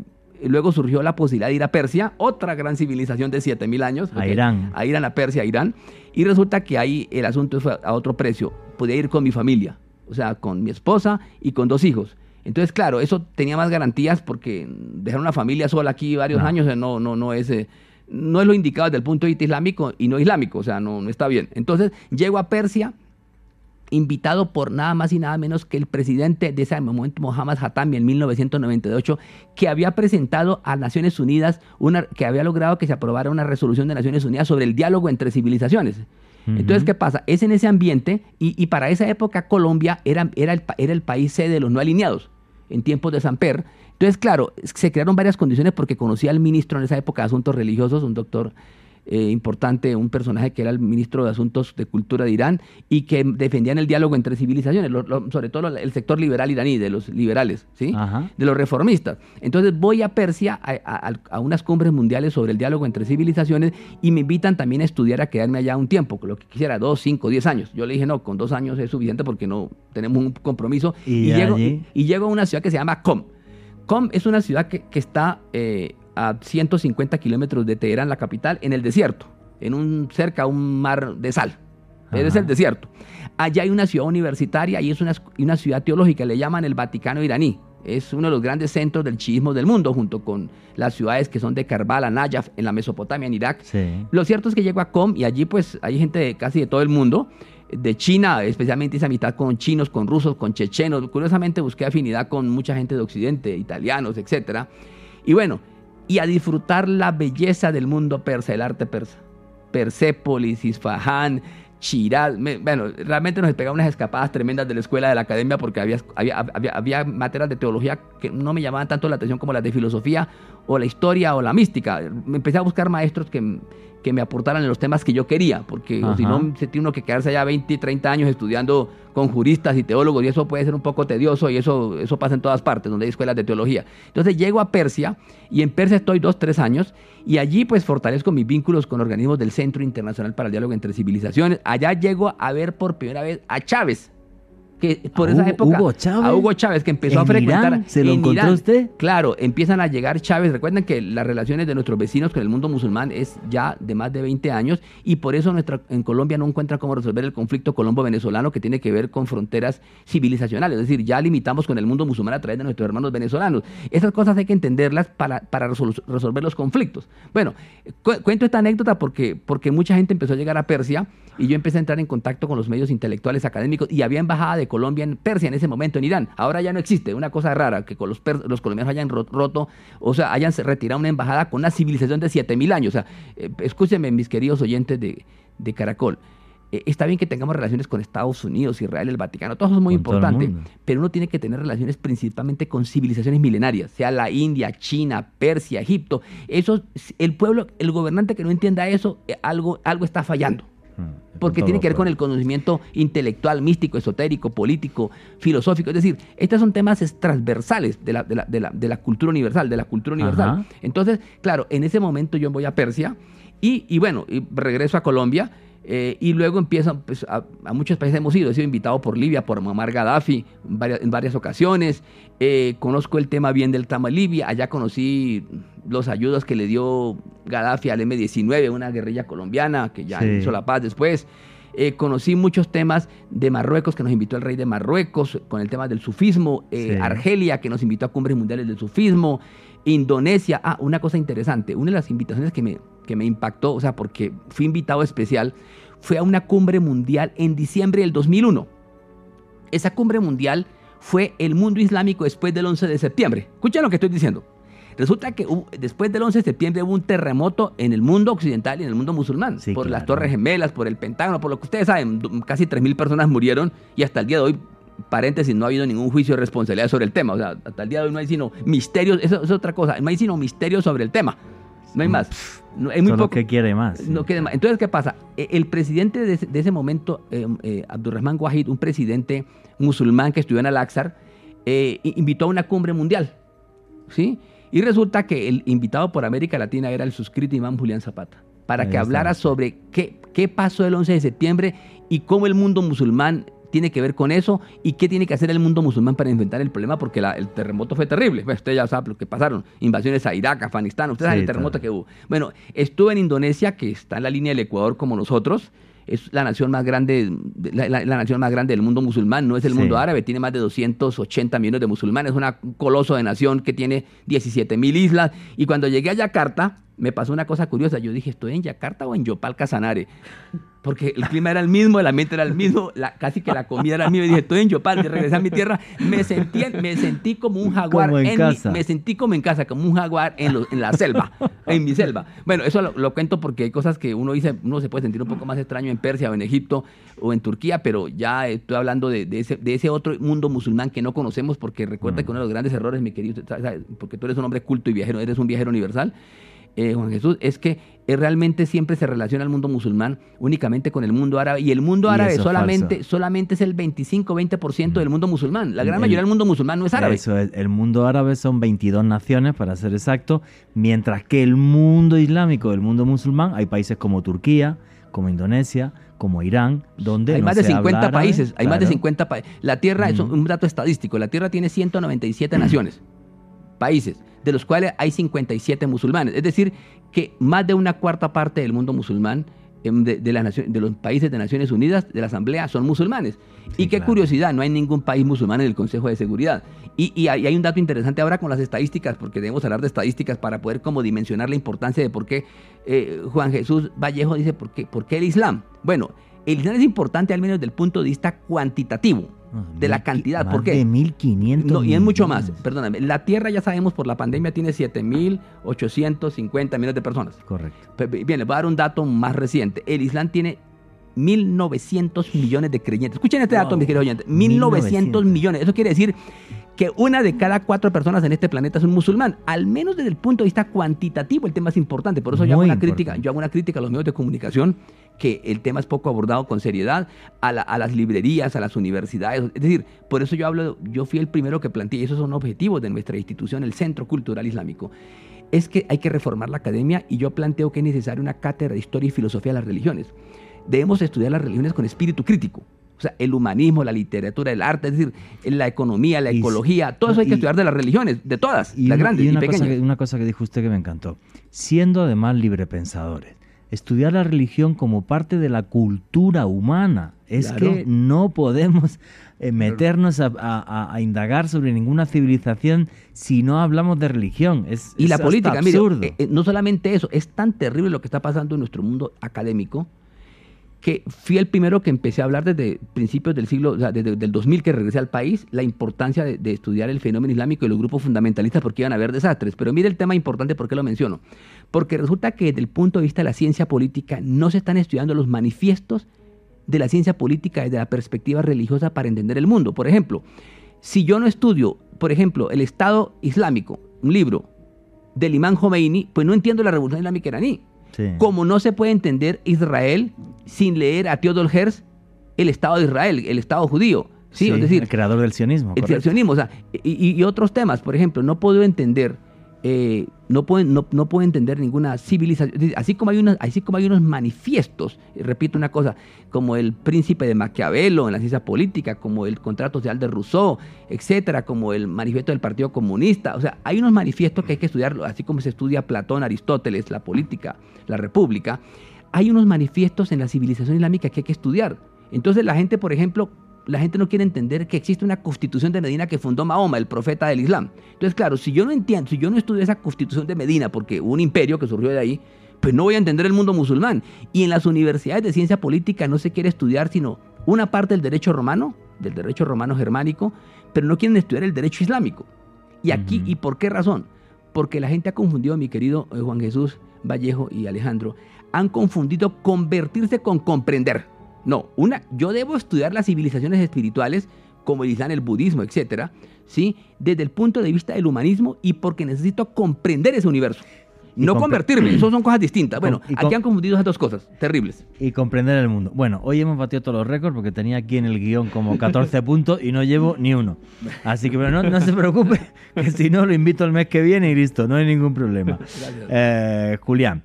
Y Luego surgió la posibilidad de ir a Persia, otra gran civilización de 7000 años. A Irán. A Irán, a Persia, a Irán. Y resulta que ahí el asunto fue a otro precio. Podía ir con mi familia, o sea, con mi esposa y con dos hijos. Entonces, claro, eso tenía más garantías porque dejar una familia sola aquí varios No. años eh, no, no, no es... eh, no es lo indicado desde el punto de vista islámico y no islámico, o sea, no, no está bien. Entonces, llego a Persia, invitado por nada más y nada menos que el presidente de ese momento, Mohammad Hatami, en 1998, que había presentado a Naciones Unidas, una, que había logrado que se aprobara una resolución de Naciones Unidas sobre el diálogo entre civilizaciones. Entonces. ¿qué pasa? Es en ese ambiente y, y para esa época Colombia era, era, el, pa- era el país sede de los no alineados en tiempos de Samper. Entonces, claro, se crearon varias condiciones porque conocía al ministro en esa época de Asuntos Religiosos, un doctor eh, importante, un personaje que era el ministro de Asuntos de Cultura de Irán y que defendían el diálogo entre civilizaciones, lo- lo- sobre todo el sector liberal iraní, de los liberales, ¿sí? Ajá. de los reformistas. Entonces voy a Persia a, a- a unas cumbres mundiales sobre el diálogo entre civilizaciones y me invitan también a estudiar, a quedarme allá un tiempo, lo que quisiera, dos, cinco, diez años. Yo le dije, no, con dos años es suficiente porque no tenemos un compromiso. Y llego, y llego a una ciudad que se llama Com. Com es una ciudad que, que está eh, a 150 kilómetros de Teherán, la capital, en el desierto, en un, cerca a un mar de sal. Es Ajá. el desierto. Allá hay una ciudad universitaria y es una, una ciudad teológica, le llaman el Vaticano iraní. Es uno de los grandes centros del chiismo del mundo, junto con las ciudades que son de Karbala, Najaf, en la Mesopotamia, en Irak. Sí. Lo cierto es que llego a Com y allí pues hay gente de casi de todo el mundo, de China, especialmente esa mitad con chinos, con rusos, con chechenos. Curiosamente busqué afinidad con mucha gente de Occidente, italianos, etcétera. Y bueno, y a disfrutar la belleza del mundo persa, el arte persa. Persépolis, Isfahán, Shiraz. Bueno, realmente nos pegaba unas escapadas tremendas de la escuela, de la academia, porque había, había, había, había materias de teología que no me llamaban tanto la atención como las de filosofía o la historia o la mística. Empecé a buscar maestros que, que me aportaran en los temas que yo quería, porque si no, se tiene uno que quedarse allá 20, 30 años estudiando con juristas y teólogos, y eso puede ser un poco tedioso, y eso, eso pasa en todas partes, donde hay escuelas de teología. Entonces llego a Persia, y en Persia estoy dos, tres años, y allí pues fortalezco mis vínculos con organismos del Centro Internacional para el Diálogo entre Civilizaciones. Allá llego a ver por primera vez a Chávez, que por ¿A esa Hugo- época... Hugo Chávez? A Hugo Chávez, que empezó a ¿En frecuentar... Irán? ¿Se lo en encontró Irán. usted? Claro, empiezan a llegar Chávez. Recuerden que las relaciones de nuestros vecinos con el mundo musulmán es ya de más de 20 años y por eso nuestra, en Colombia no encuentra cómo resolver el conflicto colombo-venezolano que tiene que ver con fronteras civilizacionales. Es decir, ya limitamos con el mundo musulmán a través de nuestros hermanos venezolanos. Esas cosas hay que entenderlas para, para resolu- resolver los conflictos. Bueno, cu- cuento esta anécdota porque, porque mucha gente empezó a llegar a Persia y yo empecé a entrar en contacto con los medios intelectuales académicos y había embajada de Colombia en Persia en ese momento, en Irán. Ahora ya no existe. Una cosa rara, que los, los colombianos hayan ro- roto, o sea, hayan retirado una embajada con una civilización de 7000 años. O sea, eh, escúchenme, mis queridos oyentes de, de Caracol. Eh, está bien que tengamos relaciones con Estados Unidos, Israel, el Vaticano, todo eso es muy Con importante, pero uno tiene que tener relaciones principalmente con civilizaciones milenarias, sea la India, China, Persia, Egipto. Eso, el pueblo, el gobernante que no entienda eso, eh, algo, algo está fallando porque todo tiene que ver con fuera. el conocimiento intelectual, místico, esotérico, político, filosófico. Es decir, estos son temas es- transversales de la, de la- de la- de la cultura universal, de la cultura universal. Ajá. Entonces, claro, en ese momento yo voy a Persia y, y bueno, y regreso a Colombia. Eh, y luego empiezan, pues, a, a muchos países hemos ido, he sido invitado por Libia, por Muammar Gaddafi, en varias, en varias ocasiones, Eh, conozco el tema bien del tema Libia, allá conocí los ayudas que le dio Gaddafi al M-19, una guerrilla colombiana que ya Sí. hizo la paz después. Eh, conocí muchos temas de Marruecos que nos invitó el rey de Marruecos con el tema del sufismo, eh, Sí. Argelia que nos invitó a cumbres mundiales del sufismo, Indonesia. Ah, una cosa interesante, una de las invitaciones que me, que me impactó, o sea, porque fui invitado especial, fue a una cumbre mundial en diciembre del 2001. Esa cumbre mundial fue el mundo islámico después del 11 de septiembre. Escuchen lo que estoy diciendo. Resulta que después del 11 de septiembre hubo un terremoto en el mundo occidental y en el mundo musulmán. Sí, por las. Torres Gemelas, por el Pentágono, por lo que ustedes saben. Casi 3.000 personas murieron y hasta el día de hoy, paréntesis, no ha habido ningún juicio de responsabilidad sobre el tema. O sea, hasta el día de hoy no hay sino misterios. Eso es otra cosa. No hay sino misterios sobre el tema. No hay Mm, más. No, hay muy Solo poco. que quiere más. sí. No quede más. Entonces, ¿qué pasa? E- El presidente de ese, de ese momento, eh, eh, Abdurrahman Wahid, un presidente musulmán que estudió en Al-Aqsar, eh, invitó a una cumbre mundial. ¿Sí? Y resulta que el invitado por América Latina era el suscrito imán Julián Zapata, para Ahí que está. hablara sobre qué, qué pasó el 11 de septiembre y cómo el mundo musulmán tiene que ver con eso y qué tiene que hacer el mundo musulmán para enfrentar el problema, porque la- el terremoto fue terrible. Pues usted ya sabe lo que pasaron, invasiones a Irak, Afganistán, usted sabe Sí, el terremoto que hubo. Bueno, estuve en Indonesia, que está en la línea del Ecuador como nosotros, es la nación más grande, la, la- la nación más grande del mundo musulmán, no es el Sí. mundo árabe, tiene más de 280 millones de musulmanes, es una- un coloso de nación que tiene 17 mil islas. Y cuando llegué a Yakarta, me pasó una cosa curiosa. Yo dije, ¿estoy en Yakarta o en Yopal Casanare? Porque el clima era el mismo, el ambiente era el mismo, la- casi que la comida era el mismo. Y dije, estoy en Yopal, de regresar a mi tierra. Me sentí, me sentí como un jaguar. Como en mi- casa. me sentí como en casa, como un jaguar en, lo- en la selva, en mi selva. Bueno, eso lo, lo cuento porque hay cosas que uno dice, uno se puede sentir un poco más extraño en Persia o en Egipto o en Turquía, pero ya estoy hablando de, de ese, de ese otro mundo musulmán que no conocemos porque recuerda que uno de los grandes errores, mi querido, porque tú eres un hombre culto y viajero, eres un viajero universal, eh, Juan Jesús, es que eh, realmente siempre se relaciona el mundo musulmán únicamente con el mundo árabe y el mundo árabe eso es solamente, solamente es el 25-20% del mundo musulmán. La gran El- mayoría del mundo musulmán no es árabe. Eso el mundo árabe son 22 naciones, para ser exacto, mientras que el mundo islámico, el mundo musulmán, hay países como Turquía, como Indonesia, como Irán, donde Hay no más de se habla 50 árabe, países, hay más de claro. 50 países. La Tierra es un dato estadístico, la Tierra tiene 197 naciones, países, de los cuales hay 57 musulmanes. Es decir, que más de una cuarta parte del mundo musulmán, em, de, de las nacio- de los países de Naciones Unidas, de la Asamblea, son musulmanes. Sí, y qué claro. curiosidad, no hay ningún país musulmán en el Consejo de Seguridad. Y, y hay, hay un dato interesante ahora con las estadísticas, porque debemos hablar de estadísticas para poder como dimensionar la importancia de por qué eh, Juan Jesús Vallejo dice por qué, por qué el Islam. Bueno, el Islam es importante al menos desde el punto de vista cuantitativo, De la cantidad. más ¿Por qué? de 1.500 No, y es mucho más, perdóname. La Tierra ya sabemos por la pandemia tiene 7.850 millones de personas. Correcto. Bien, les voy a dar un dato más reciente. El Islam tiene 1.900 millones de creyentes. Escuchen este dato, mis queridos oyentes. 1.900 1900 millones. Eso quiere decir que una de cada cuatro personas en este planeta es un musulmán. Al menos desde el punto de vista cuantitativo, el tema es importante. Por eso yo hago, una crítica, yo hago una crítica a los medios de comunicación que el tema es poco abordado con seriedad, a, la- a las librerías, a las universidades. Es decir, por eso yo hablo, yo fui el primero que planteé, y esos son objetivos de nuestra institución, el Centro Cultural Islámico es que hay que reformar la academia y yo planteo que es necesaria una cátedra de historia y filosofía de las religiones. Debemos estudiar las religiones con espíritu crítico. O sea, el humanismo, la literatura, el arte, es decir, la economía, la Y- ecología, todo eso hay que y- estudiar de las religiones, de todas, Y, las una- grandes y y, una, pequeñas. cosa que, una cosa que dijo usted que me encantó. Siendo además librepensadores, estudiar la religión como parte de la cultura humana. Es Claro. que no podemos eh, meternos a, a- a- indagar sobre ninguna civilización si no hablamos de religión. Es, Y es la política, absurdo. eh, eh, no solamente eso, es tan terrible lo que está pasando en nuestro mundo académico que fui el primero que empecé a hablar desde principios del siglo, desde el 2000 que regresé al país, la importancia de, de estudiar el fenómeno islámico y los grupos fundamentalistas porque iban a haber desastres. Pero mire el tema importante, ¿por qué lo menciono? Porque resulta que desde el punto de vista de la ciencia política no se están estudiando los manifiestos de la ciencia política desde la perspectiva religiosa para entender el mundo. Por ejemplo, si yo no estudio, por ejemplo, el Estado Islámico, un libro del imán Khomeini, pues no entiendo la revolución islámica iraní. Sí. Como no se puede entender Israel sin leer a Theodor Herz el Estado de Israel, el Estado judío. Sí, es decir, el creador del sionismo. el correcto. sionismo, o sea, y otros temas, por ejemplo, no puedo entender, eh, no, puedo, no, no puedo entender ninguna civilización, así como hay unos, así como hay unos manifiestos, repito una cosa, como el príncipe de Maquiavelo en la ciencia política, como el contrato social de Rousseau, etcétera, como el manifiesto del Partido Comunista, o sea, hay unos manifiestos que hay que estudiarlo, así como se estudia Platón, Aristóteles, la política, la república, hay unos manifiestos en la civilización islámica que hay que estudiar. Entonces la gente, por ejemplo, la gente no quiere entender que existe una constitución de Medina que fundó Mahoma, el profeta del Islam. Entonces, claro, si yo no entiendo, si yo no estudio esa constitución de Medina, porque hubo un imperio que surgió de ahí, pues no voy a entender el mundo musulmán. Y en las universidades de ciencia política no se quiere estudiar sino una parte del derecho romano, del derecho romano germánico, pero no quieren estudiar el derecho islámico. Y aquí. ¿y por qué razón? Porque la gente ha confundido, mi querido eh, Juan Jesús Vallejo y Alejandro, han confundido convertirse con comprender. No, una, yo debo estudiar las civilizaciones espirituales como el Islam, el budismo, etcétera, ¿sí? desde el punto de vista del humanismo y porque necesito comprender ese universo. No convertirme, eso son cosas distintas. Bueno, aquí han confundido esas dos cosas terribles. y comprender el mundo. Bueno, hoy hemos batido todos los récords porque tenía aquí en el guion como 14 puntos y no llevo ni uno. Así que pero no, no se preocupe, que si no lo invito el mes que viene y listo, no hay ningún problema. Eh, Julián,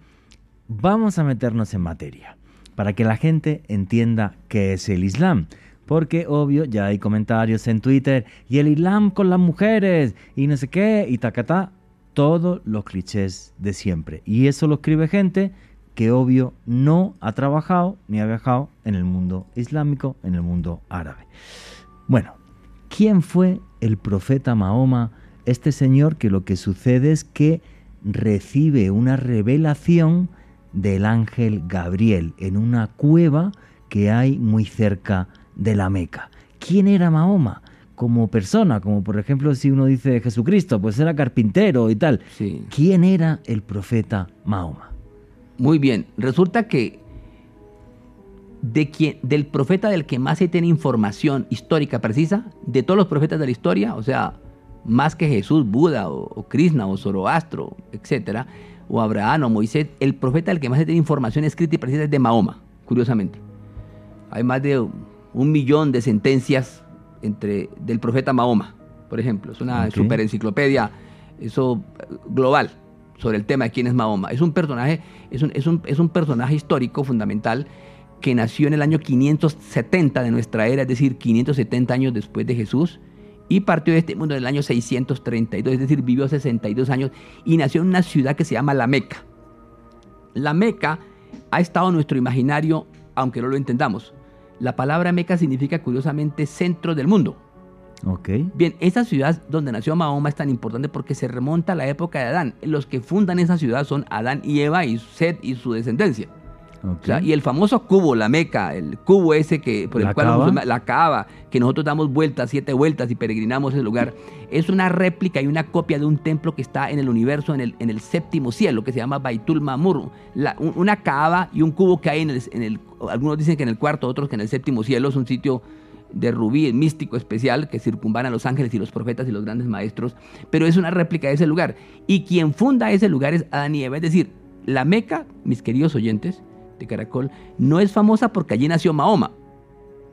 vamos a meternos en materia para que la gente entienda qué es el Islam. Porque, obvio, ya hay comentarios en Twitter, y el Islam con las mujeres, y no sé qué, y tacatá, todos los clichés de siempre. Y eso lo escribe gente que, obvio, no ha trabajado ni ha viajado en el mundo islámico, en el mundo árabe. Bueno, ¿quién fue el profeta Mahoma? Este señor que lo que sucede es que recibe una revelación del ángel Gabriel en una cueva que hay muy cerca de la Meca. ¿Quién era Mahoma? Como persona, como por ejemplo si uno dice Jesucristo, pues era carpintero y tal. Sí. ¿Quién era el profeta Mahoma? Muy bien, resulta que de quien, del profeta del que más se tiene información histórica precisa, de todos los profetas de la historia, o sea, más que Jesús, Buda o, o Krishna o Zoroastro, etcétera, o Abraham o Moisés, el profeta del que más se tiene información escrita y precisa es de Mahoma, curiosamente. Hay más de un millón de sentencias entre, del profeta Mahoma, por ejemplo. Es una super enciclopedia eso, eh, global sobre el tema de quién es Mahoma. Es un personaje, es un, es un- es un personaje histórico fundamental que nació en el año 570 de nuestra era, es decir, 570 años después de Jesús, y partió de este mundo en el año 632, es decir, vivió 62 años y nació en una ciudad que se llama La Meca. La Meca ha estado en nuestro imaginario, aunque no lo entendamos. La palabra Meca significa curiosamente centro del mundo. ¿Ok? Bien, esa ciudad donde nació Mahoma es tan importante porque se remonta a la época de Adán. Los que fundan esa ciudad son Adán y Eva y Seth y su descendencia. Ok. O sea, y el famoso cubo, la Meca, el cubo ese que por el ¿La cual Kaaba? musulmanes- la Kaaba, que nosotros damos vueltas, siete vueltas y peregrinamos ese lugar, es una réplica y una copia de un templo que está en el universo, en el, en el séptimo cielo, que se llama Baitul Mamur. La- un- una Kaaba y un cubo que hay en el, en el- algunos dicen que en el cuarto, otros que en el séptimo cielo, es un sitio de rubí místico especial que circunvala a los ángeles y los profetas y los grandes maestros, pero es una réplica de ese lugar. Y quien funda ese lugar es Adán y Eva, es decir, la Meca, mis queridos oyentes de Caracol, no es famosa porque allí nació Mahoma.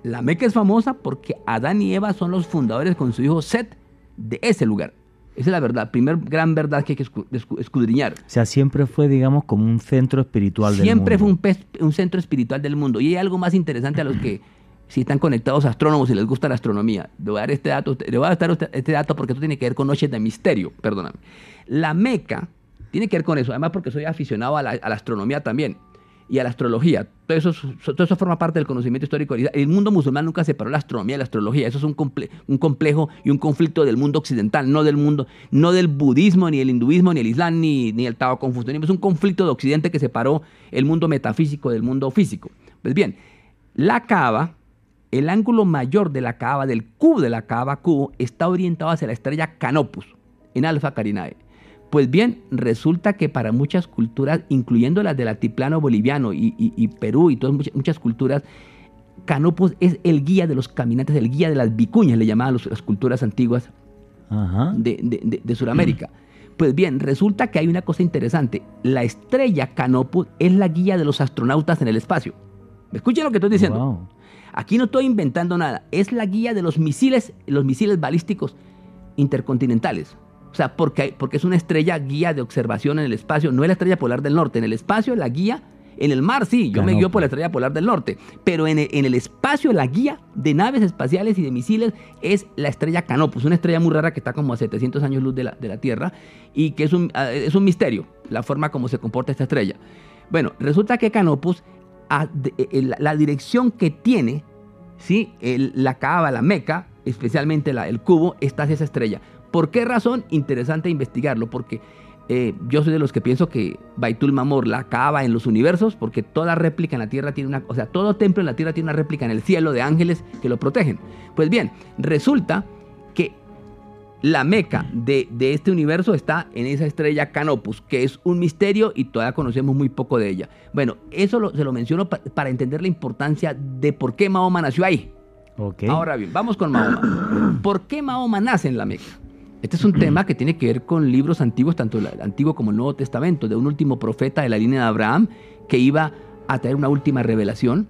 La Meca es famosa porque Adán y Eva son los fundadores con su hijo Set de ese lugar. Esa es la verdad, primer gran verdad que hay que escu- escu- escudriñar. O sea, siempre fue, digamos, como un centro espiritual del Siempre fue mundo. un, centro espiritual del mundo. Y hay algo más interesante a los que, si están conectados astrónomos y les gusta la astronomía, le voy a dar este dato, le voy a dar usted este dato porque esto tiene que ver con noches de misterio, perdóname. La Meca tiene que ver con eso, además porque soy aficionado a la, a la astronomía también y a la astrología. Todo eso, forma parte del conocimiento histórico. El mundo musulmán nunca separó la astronomía y la astrología. Eso es un, comple- un complejo y un conflicto del mundo occidental, no del mundo, no del budismo, ni el hinduismo, ni el islam, ni, ni el tao confucianismo. Es un conflicto de occidente que separó el mundo metafísico del mundo físico. Pues bien, la Kaaba, el ángulo mayor de la Kaaba, del cubo de la Kaaba, cubo, está orientado hacia la estrella Canopus, en Alfa Carinae. Pues bien, resulta que para muchas culturas, incluyendo las del altiplano boliviano y, y- y Perú y todas muchas, muchas culturas, Canopus es el guía de los caminantes, el guía de las vicuñas, le llamaban los- las culturas antiguas Ajá. de, de, de- de Sudamérica. Pues bien, resulta que hay una cosa interesante. La estrella Canopus es la guía de los astronautas en el espacio. ¿Me escuchan lo que estoy diciendo? Wow. Aquí no estoy inventando nada. Es la guía de los misiles, los misiles balísticos intercontinentales. O sea, porque, porque es una estrella guía de observación en el espacio. No es la estrella polar del norte. En el espacio la guía. En el mar sí, yo me guío por la estrella polar del norte. Pero en el, en el espacio la guía de naves espaciales y de misiles es la estrella Canopus. Una estrella muy rara que está como a 700 años luz de la, de la Tierra. Y que es un, ah, es un misterio la forma como se comporta esta estrella. Bueno, resulta que Canopus a- de- eh, la, la dirección que tiene, ¿sí? El- la Kaaba, la Meca, especialmente la- el cubo, está hacia esa estrella. ¿Por qué razón? Interesante investigarlo, porque eh, yo soy de los que pienso que Baitul Mamor, la Kaaba en los universos, porque toda réplica en la Tierra tiene una, o sea, todo templo en la Tierra tiene una réplica en el cielo de ángeles que lo protegen. Pues bien, resulta que la meca de, de este universo está en esa estrella Canopus, que es un misterio y todavía conocemos muy poco de ella. Bueno, eso lo- se lo menciono pa- para entender la importancia de por qué Mahoma nació ahí. Ahora bien, vamos con Mahoma. ¿Por qué Mahoma nace en la Meca? Este es un tema que tiene que ver con libros antiguos, tanto el Antiguo como el Nuevo Testamento, de un último profeta de la línea de Abraham que iba a traer una última revelación.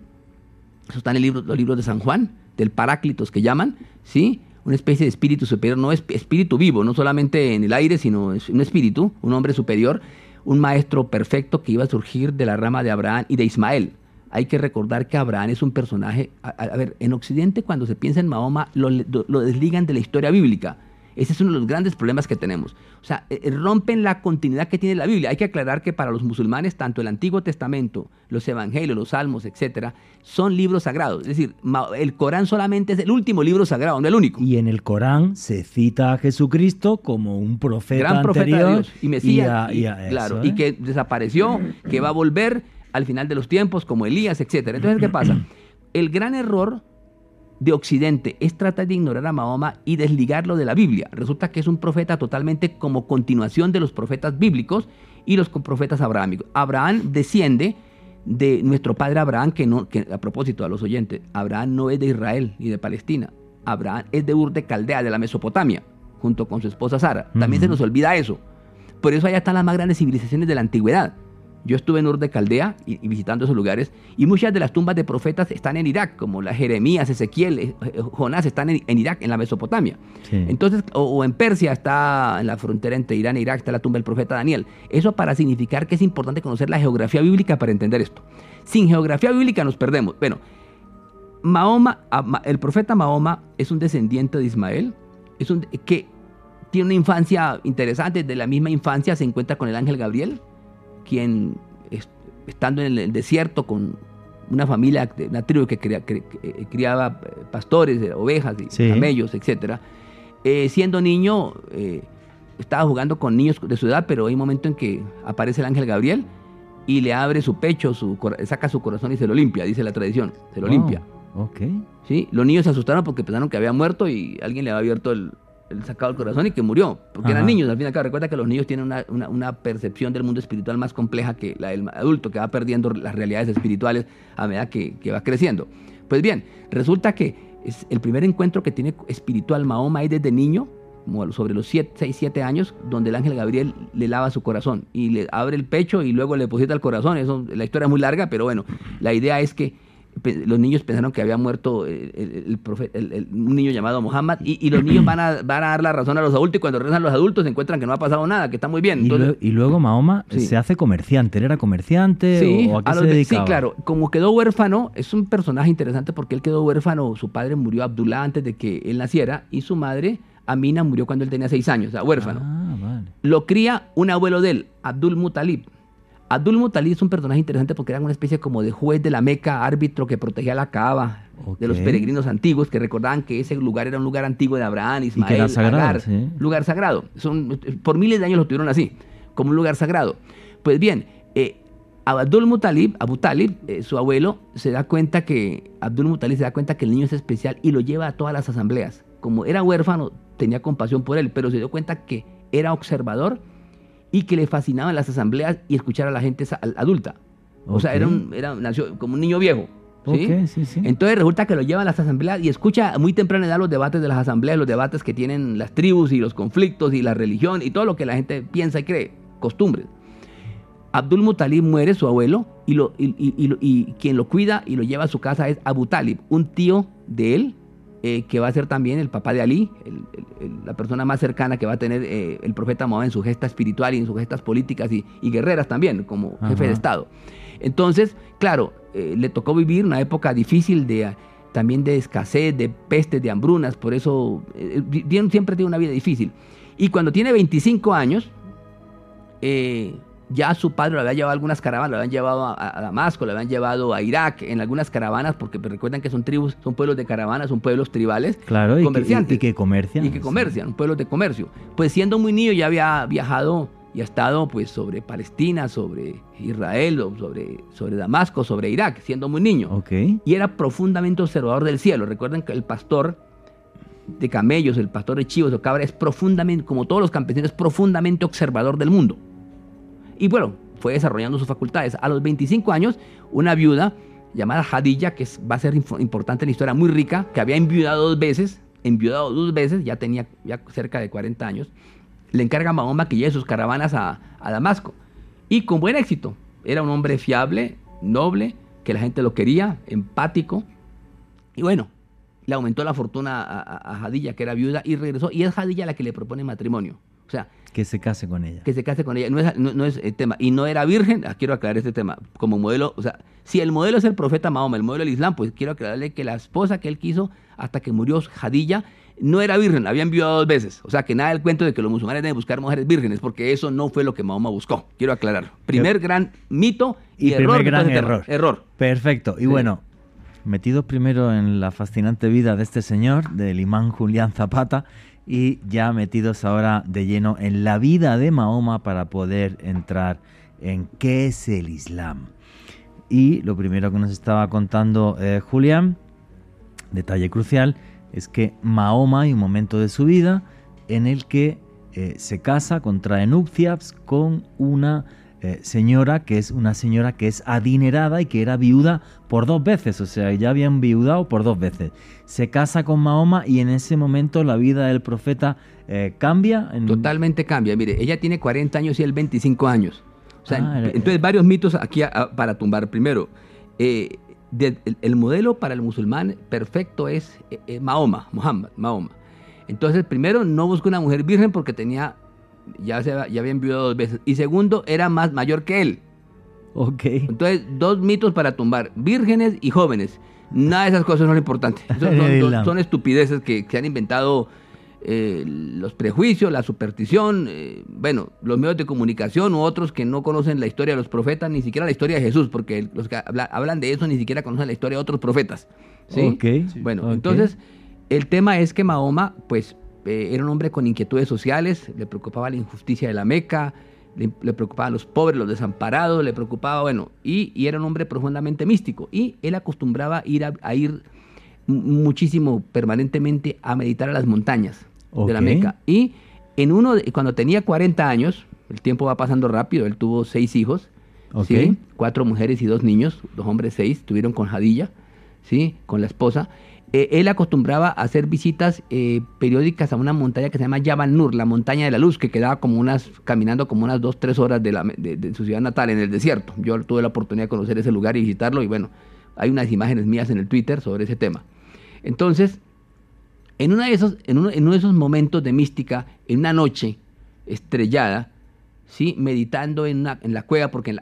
Eso está en el libro, los libros de San Juan, del Paráclitos que llaman, ¿sí? Una especie de espíritu superior, no es espíritu vivo, no solamente en el aire, sino un espíritu, un hombre superior, un maestro perfecto que iba a surgir de la rama de Abraham y de Ismael. Hay que recordar que Abraham es un personaje, a, ver, en Occidente cuando se piensa en Mahoma lo, lo desligan de la historia bíblica ese es uno de los grandes problemas que tenemos. O sea, eh, eh, rompen la continuidad que tiene la Biblia. Hay que aclarar que para los musulmanes, tanto el Antiguo Testamento, los Evangelios, los Salmos, etcétera, son libros sagrados. Es decir, el Corán solamente es el último libro sagrado, no el único. Y en el Corán se cita a Jesucristo como un profeta Gran profeta de Dios y Mesías. Y, claro, y ¿eh? que desapareció, que va a volver al final de los tiempos, como Elías, etcétera. Entonces, ¿qué pasa? El gran error de Occidente es tratar de ignorar a Mahoma y desligarlo de la Biblia. Resulta que es un profeta totalmente como continuación de los profetas bíblicos y los profetas abrahámicos. Abraham desciende de nuestro padre Abraham, que, no, que a propósito a los oyentes, Abraham no es de Israel ni de Palestina. Abraham es de Ur de Caldea, de la Mesopotamia, junto con su esposa Sara. También se nos olvida eso. Por eso allá están las más grandes civilizaciones de la antigüedad. Yo estuve en Ur de Caldea y, visitando esos lugares y muchas de las tumbas de profetas están en Irak, como la Jeremías, Ezequiel, eh, eh, Jonás están en, Irak, en la Mesopotamia. Entonces, o, en Persia está en la frontera entre Irán e Irak está la tumba del profeta Daniel. Eso para significar que es importante conocer la geografía bíblica para entender esto. Sin geografía bíblica nos perdemos. Bueno, Mahoma, el profeta Mahoma es un descendiente de Ismael, es un que tiene una infancia interesante, de la misma infancia se encuentra con el ángel Gabriel quien estando en el desierto con una familia, una tribu que, eh, criaba eh, pastores, eh, ovejas y camellos, etc. siendo niño, estaba jugando con niños de su edad, pero hay un momento en que aparece el ángel Gabriel y le abre su pecho, su, saca su corazón y se lo limpia, dice la tradición, se lo limpia. Ok. ¿Sí? Los niños se asustaron porque pensaron que había muerto y alguien le había abierto el sacado el corazón y que murió, porque eran niños, al fin y al cabo. Recuerda que los niños tienen una, percepción del mundo espiritual más compleja que la del adulto, que va perdiendo las realidades espirituales a medida que, va creciendo. Pues bien, resulta que es el primer encuentro que tiene espiritual Mahoma es desde niño, como sobre los 6, 7 años, donde el ángel Gabriel le lava su corazón y le abre el pecho y luego le deposita el corazón. Eso, la historia es muy larga, pero bueno, la idea es que los niños pensaron que había muerto el, un niño llamado Muhammad y, los niños van a, dar la razón a los adultos y cuando regresan los adultos se encuentran que no ha pasado nada, que está muy bien. y, luego Mahoma se hace comerciante, ¿él era comerciante o a qué se dedicaba? Sí, claro, como quedó huérfano, es un personaje interesante porque él quedó huérfano, su padre murió Abdullah antes de que él naciera y su madre Amina murió cuando él tenía seis años, o sea, huérfano. Ah, Lo cría un abuelo de él, Abdul Mutalib Abdul Muttalib es un personaje interesante porque era una especie como de juez de la Meca, árbitro que protegía la Kaaba de los peregrinos antiguos que recordaban que ese lugar era un lugar antiguo de Abraham, Ismael, y era sagrado, lugar sagrado. Son, por miles de años lo tuvieron así, como un lugar sagrado. Pues bien, eh, Abdul Muttalib, Abu Talib, eh, su abuelo, se da cuenta que Abdul Muttalib se da cuenta que el niño es especial y lo lleva a todas las asambleas. Como era huérfano, tenía compasión por él, pero se dio cuenta que era observador y que le fascinaban las asambleas y escuchar a la gente adulta. O sea, era, un, era nació como un niño viejo. Entonces resulta que lo lleva a las asambleas y escucha muy temprano edad los debates de las asambleas, los debates que tienen las tribus y los conflictos y la religión y todo lo que la gente piensa y cree, costumbres. Abdul Muttalib muere, su abuelo, y, lo, y, quien lo cuida y lo lleva a su casa es Abu Talib, un tío de él, eh, que va a ser también el papá de Ali, la persona más cercana que va a tener eh, el profeta Mahoma en su gesta espiritual y en sus gestas políticas y, guerreras también, como jefe de Estado. Entonces, claro, eh, le tocó vivir una época difícil de también de escasez, de pestes, de hambrunas, por eso siempre tiene una vida difícil. Y cuando tiene 25 años, ya su padre lo había llevado a algunas caravanas, lo habían llevado a, Damasco, lo habían llevado a Irak en algunas caravanas, porque pues, recuerdan que son tribus, son pueblos de caravanas, son pueblos tribales, claro, comerciantes. Y que, comercian. Y que comercian, pueblos de comercio. Pues siendo muy niño ya había viajado y ha estado pues sobre Palestina, sobre Israel, sobre, sobre Damasco, sobre Irak, siendo muy niño. Okay. Y era profundamente observador del cielo. Recuerden que el pastor de camellos, el pastor de chivos o cabra es profundamente, como todos los campesinos, es profundamente observador del mundo. Y bueno, fue desarrollando sus facultades. A los 25 años, una viuda llamada Hadilla, que va a ser importante en la historia, muy rica, que había enviudado dos veces, enviudado dos veces, ya tenía ya cerca de 40 años, le encarga a Mahoma que lleve sus caravanas a, a Damasco. Y con buen éxito. Era un hombre fiable, noble, que la gente lo quería, empático. Y bueno, le aumentó la fortuna a, a- a Jadilla, que era viuda, y regresó. Y es Jadilla la que le propone matrimonio. O sea, Que se case con ella. que se case con ella. No es, no, no es el tema. Y no era virgen, ah, quiero aclarar este tema. Como modelo, o sea, si el modelo es el profeta Mahoma, el modelo del Islam, pues quiero aclararle que la esposa que él quiso hasta que murió Jadilla no era virgen, la había enviado dos veces. O sea, que nada del cuento de que los musulmanes deben buscar mujeres vírgenes, porque eso no fue lo que Mahoma buscó. Quiero aclarar. Primer gran mito y, Y error. primer gran error. Error. Perfecto. Y Sí. bueno, metidos primero en la fascinante vida de este señor, del imán Julián Zapata, y ya metidos ahora de lleno en la vida de Mahoma para poder entrar en qué es el Islam. Y lo primero que nos estaba contando eh, Julián, detalle crucial, es que Mahoma hay un momento de su vida en el que eh, se casa, contrae nupcias con una eh, señora que es una señora que es adinerada y que era viuda por dos veces, o sea, ya habían viudado por dos veces. Se casa con Mahoma y en ese momento la vida del profeta eh, cambia. en- Totalmente cambia. Mire, ella tiene 40 años y él 25 años. O sea, Ah, entonces varios mitos aquí a- a- para tumbar. Primero, eh, de- el, el modelo para el musulmán perfecto es Mahoma, Muhammad, Mahoma. Entonces, primero, no buscó una mujer virgen porque tenía, ya, se, ya había enviado dos veces. Y segundo, era más mayor que él. Ok. Entonces, dos mitos para tumbar, vírgenes y jóvenes. Nada de esas cosas son lo importante. Son, son- son estupideces que, que han inventado eh, los prejuicios, la superstición, eh, bueno, los medios de comunicación u otros que no conocen la historia de los profetas, ni siquiera la historia de Jesús, porque los que habla- hablan de eso ni siquiera conocen la historia de otros profetas. ¿sí? Ok, Bueno, entonces, el tema es que Mahoma, pues, eh, era un hombre con inquietudes sociales, le preocupaba la injusticia de la Meca, le, le preocupaban los pobres, los desamparados, le preocupaba, bueno, y, y era un hombre profundamente místico. Y él acostumbraba ir a, a ir mu- muchísimo, permanentemente, a meditar a las montañas de la. Meca. Y en uno, de- cuando tenía 40 años, el tiempo va pasando rápido, él tuvo seis hijos. ¿sí? cuatro mujeres y dos niños, dos hombres seis, tuvieron con Jadilla, ¿sí? con la esposa. Eh, él acostumbraba a hacer visitas eh, periódicas a una montaña que se llama Jabal Nur, la montaña de la luz, que quedaba como unas, caminando como unas dos, tres horas de, la, de, su ciudad natal, en el desierto. Yo tuve la oportunidad de conocer ese lugar y visitarlo, y bueno, hay unas imágenes mías en el Twitter sobre ese tema. Entonces, en, uno, de esos momentos de mística, en una noche estrellada, ¿sí? meditando en, la cueva, porque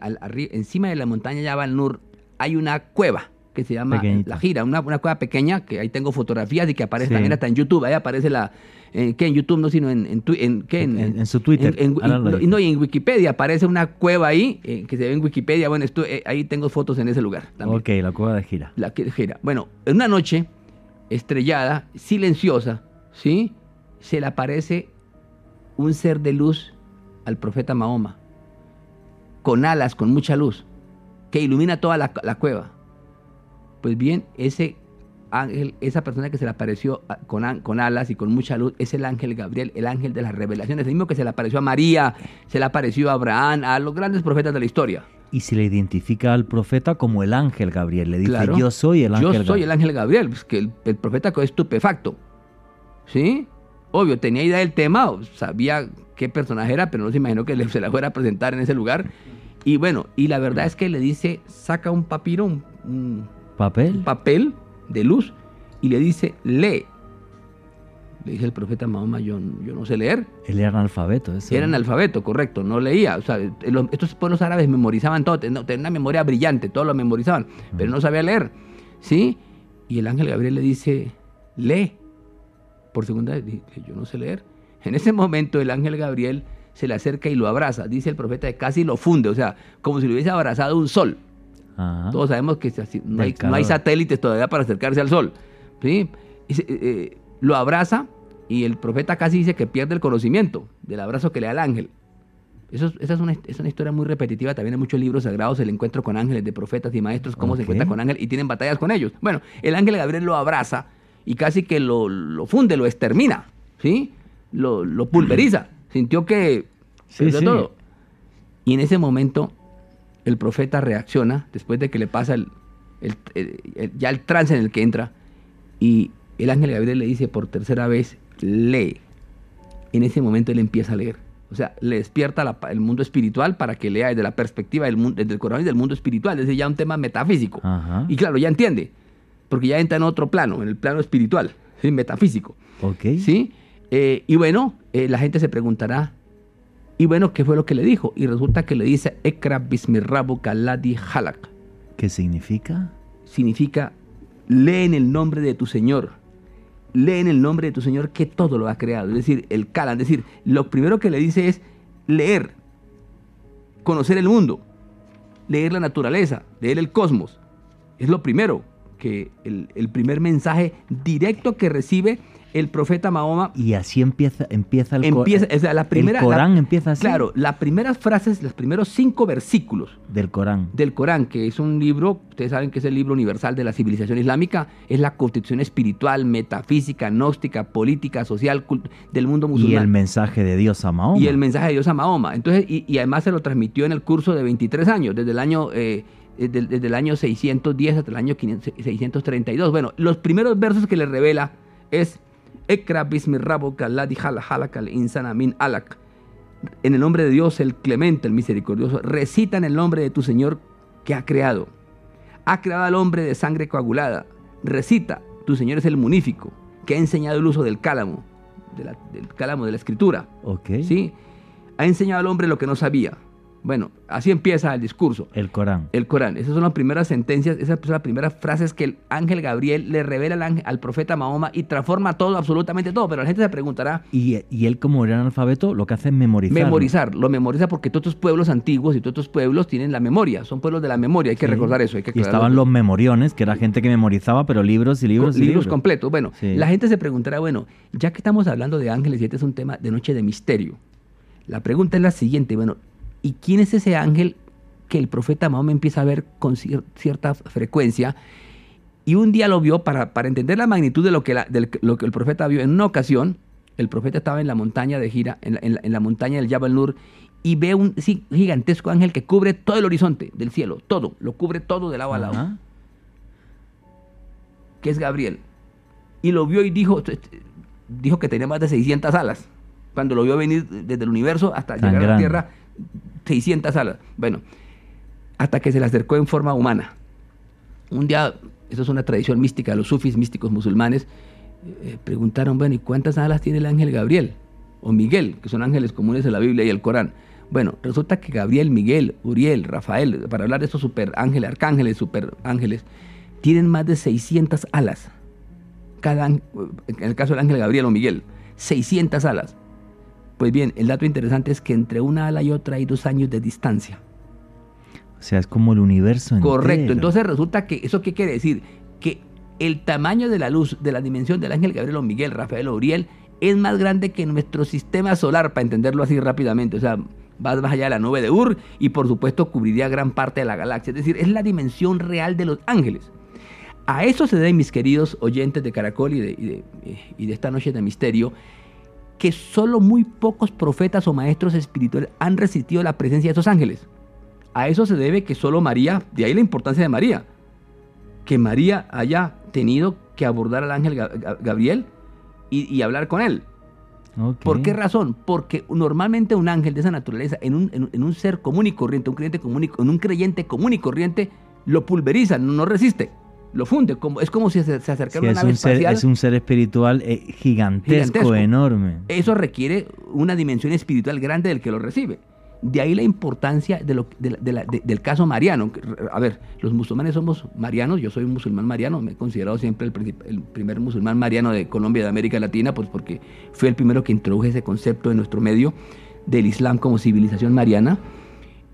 encima de la montaña Jabal Nur hay una cueva que se llama Pequeñita. La Gira, una, una cueva pequeña, que ahí tengo fotografías y que aparece Sí. también hasta en YouTube, ahí aparece la, eh, que en YouTube no, sino en, en, ¿qué? En- en su Twitter, y- no, y en Wikipedia aparece una cueva ahí, eh, que se ve en Wikipedia, bueno, esto, eh, ahí tengo fotos en ese lugar también Ok, la cueva de gira. la que gira. Bueno, en una noche estrellada, silenciosa, ¿sí? Se le aparece un ser de luz al profeta Mahoma, con alas, con mucha luz, que ilumina toda la, la cueva. Pues bien, ese ángel, esa persona que se le apareció ah, con, con alas y con mucha luz, es el ángel Gabriel, el ángel de las revelaciones, el mismo que se le apareció a María, se le apareció a Abraham, a los grandes profetas de la historia. Y se le identifica al profeta como el ángel Gabriel. Le dice, Claro. yo soy el ángel Yo soy Gabriel. el ángel Gabriel, pues, que el, el profeta quedó estupefacto. ¿Sí? Obvio, tenía idea del tema, sabía qué personaje era, pero no se imaginó que se la fuera a presentar en ese lugar. Y bueno, y la verdad es que le dice, saca un papiro, un, un ¿Papel? papel de luz, y le dice, lee. Le dice el profeta Mahoma, yo, yo no sé leer. Él era analfabeto. Eso. Era analfabeto, correcto, no leía. O sea, los- estos pueblos árabes memorizaban todo, ten- tenían una memoria brillante, todos lo memorizaban, pero no sabía leer. ¿Sí? Y el ángel Gabriel le dice, lee. Por segunda vez, yo no sé leer. En ese momento el ángel Gabriel se le acerca y lo abraza. Dice el profeta casi lo funde, o sea, como si lo hubiese abrazado un sol. Ajá. Todos sabemos que no, hay, no hay calor. satélites todavía para acercarse al sol. ¿sí? Se- eh, lo abraza y el profeta casi dice que pierde el conocimiento del abrazo que le da el ángel. Eso, esa es una, es una historia muy repetitiva también en muchos libros sagrados, el encuentro con ángeles de profetas y maestros, cómo se encuentra con ángeles y tienen batallas con ellos. Bueno, el ángel Gabriel lo abraza y casi que lo, lo funde, lo extermina, ¿sí? Lo, lo pulveriza. Sintió que Sí, sí. todo. Y en ese momento el profeta reacciona, después de que le pasa el, el- el- el- ya el trance en el que entra, y el ángel Gabriel le dice por tercera vez, lee. En ese momento él empieza a leer. O sea, le despierta la- el mundo espiritual para que lea desde la perspectiva del, mundo, del Corán y del mundo espiritual. Es ya un tema metafísico. Ajá. Y claro, ya entiende, porque ya entra en otro plano, en el plano espiritual, ¿sí? metafísico. Ok. ¿sí? Eh, y bueno, eh, la gente se preguntará, y bueno, ¿qué fue lo que le dijo? Y resulta que le dice, Ekra bismirabu kaladi halak. ¿Qué significa? Significa, lee en el nombre de tu Señor. Lee en el nombre de tu Señor que todo lo ha creado. Es decir, el Kalan. Es decir, lo primero que le dice es leer, conocer el mundo, leer la naturaleza, leer el cosmos. Es lo primero, que el, el primer mensaje directo que recibe el profeta Mahoma Y así empieza, empieza el empieza, o sea, la primera, el Corán la- empieza así. Claro, las primeras frases, los primeros cinco versículos Del Corán. del Corán, que es un libro, ustedes saben que es el libro universal de la civilización islámica, es la constitución espiritual, metafísica, gnóstica, política, social del mundo y musulmán. el mensaje de Dios a Mahoma. Y el mensaje de Dios a Mahoma. Entonces, y, y además se lo transmitió en el curso de 23 años, desde el año, eh, desde, desde el año 610 hasta el año 500 632. Bueno, los primeros versos que le revela es Ekra alak. En el nombre de Dios, el clemente, el misericordioso, recita en el nombre de tu Señor que ha creado. Ha creado al hombre de sangre coagulada. Recita, tu Señor es el munífico, que ha enseñado el uso del cálamo, de la- del cálamo de la escritura. Ok. ¿sí? Ha enseñado al hombre lo que no sabía. Bueno, así empieza el discurso. El Corán. El Corán. Esas son las primeras sentencias, esas son las primeras frases que el ángel Gabriel le revela al, ángel- al profeta Mahoma y transforma todo, absolutamente todo. Pero la gente se preguntará, Y, y él, como era analfabeto, lo que hace es memorizar. memorizar. Lo memoriza porque todos estos pueblos antiguos y todos estos pueblos tienen la memoria. Son pueblos de la memoria. Hay que recordar eso. Hay que Y estaban los memoriones, que era gente que memorizaba, pero libros y libros Con- y libros libros. completos. Bueno, Sí. la gente se preguntará, bueno, ya que estamos hablando de ángeles y este es un tema de noche de misterio, la pregunta es la siguiente, bueno, ¿y quién es ese ángel que el profeta Mahoma empieza a ver con cier- cierta frecuencia? Y un día lo vio para, para entender la magnitud de lo que, la- lo que el profeta vio. En una ocasión, el profeta estaba en la montaña de Gira, en la, en la- en la montaña del Jabal Nur, y ve un sí, gigantesco ángel que cubre todo el horizonte del cielo, todo, lo cubre todo de lado a lado que es Gabriel. Y lo vio y dijo, dijo que tenía más de 600 alas. Cuando lo vio venir desde el universo hasta Tan llegar a la. Tierra, 600 alas. Bueno, hasta que se le acercó en forma humana. Un día, eso es una tradición mística los sufis místicos musulmanes, eh, preguntaron, bueno, ¿y cuántas alas tiene el ángel Gabriel? O Miguel, que son ángeles comunes de la Biblia y el Corán. Bueno, resulta que Gabriel, Miguel, Uriel, Rafael, para hablar de estos super ángeles, arcángeles, super ángeles, tienen más de 600 alas. Cada, en el caso del ángel Gabriel o Miguel, 600 alas. Pues bien, el dato interesante es que entre una ala y otra hay dos años de distancia. O sea, es como el universo entero. Correcto. Entonces resulta que, ¿eso qué quiere decir? Que el tamaño de la luz, de la dimensión del ángel Gabriel o Miguel, Rafael o Uriel, es más grande que nuestro sistema solar, para entenderlo así rápidamente. O sea, va más allá de la nube de Ur y por supuesto cubriría gran parte de la galaxia. Es decir, es la dimensión real de los ángeles. A eso se deben, mis queridos oyentes de Caracol y de, y de- y de esta noche de misterio, que solo muy pocos profetas o maestros espirituales han resistido la presencia de esos ángeles. A eso se debe que solo María, de ahí la importancia de María, que María haya tenido que abordar al ángel Ga- Ga- Gabriel y, y hablar con él. ¿Por qué razón? Porque normalmente un ángel de esa naturaleza, en un, en un- en un ser común y corriente, un creyente común y, en un creyente común y corriente, lo pulveriza, no, no resiste, lo funde. Como, es como si se, se acercara Sí, una es, nave un ser, espacial. es un ser espiritual eh, gigantesco, Gigantesco. enorme. Eso requiere una dimensión espiritual grande del que lo recibe. De ahí la importancia de lo- de la- de la- de- del caso mariano. A ver, los musulmanes somos marianos, yo soy un musulmán mariano, me he considerado siempre el, el primer musulmán mariano de Colombia y de América Latina, pues porque fue el primero que introduje ese concepto en nuestro medio del Islam como civilización mariana.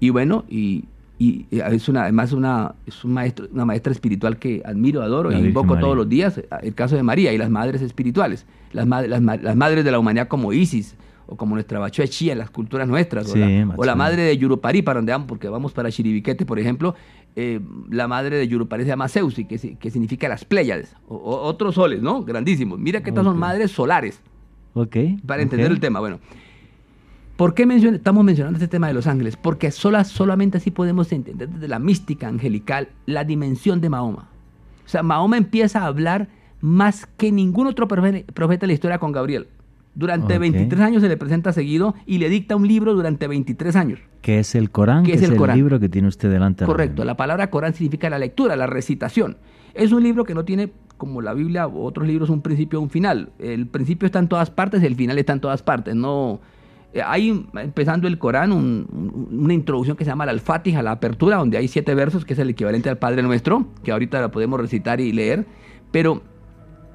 Y bueno, y, y es una, además una, es un maestro, una maestra espiritual que admiro, adoro e invoco María. todos los días. El caso de María y las madres espirituales, las, ma- las, ma- las madres de la humanidad como Isis o como nuestra Bachoa Chía en las culturas nuestras, o, Sí, la, o la madre de Yurupari, para donde vamos, porque vamos para Chiribiquete, por ejemplo, eh, la madre de Yurupari se llama Zeusi, que, que significa las Pléyades, o, o otros soles, ¿no? Grandísimos. Mira que estas son madres solares Ok. para entender el tema. Bueno, ¿por qué mencion- estamos mencionando este tema de los ángeles? Porque sola, solamente así podemos entender desde la mística angelical la dimensión de Mahoma. O sea, Mahoma empieza a hablar más que ningún otro profe- profeta de la historia con Gabriel. Durante Ok. 23 años se le presenta seguido y le dicta un libro durante 23 años. Que es el Corán, ¿Qué que es el el, Corán? libro que tiene usted delante. Correcto, la palabra Corán significa la lectura, la recitación. Es un libro que no tiene, como la Biblia o otros libros, un principio o un final. El principio está en todas partes, el final está en todas partes. No, hay, empezando el Corán, un- un- una introducción que se llama la Al-Fatiha, la apertura, donde hay siete versos, que es el equivalente al Padre Nuestro, que ahorita la podemos recitar y leer. Pero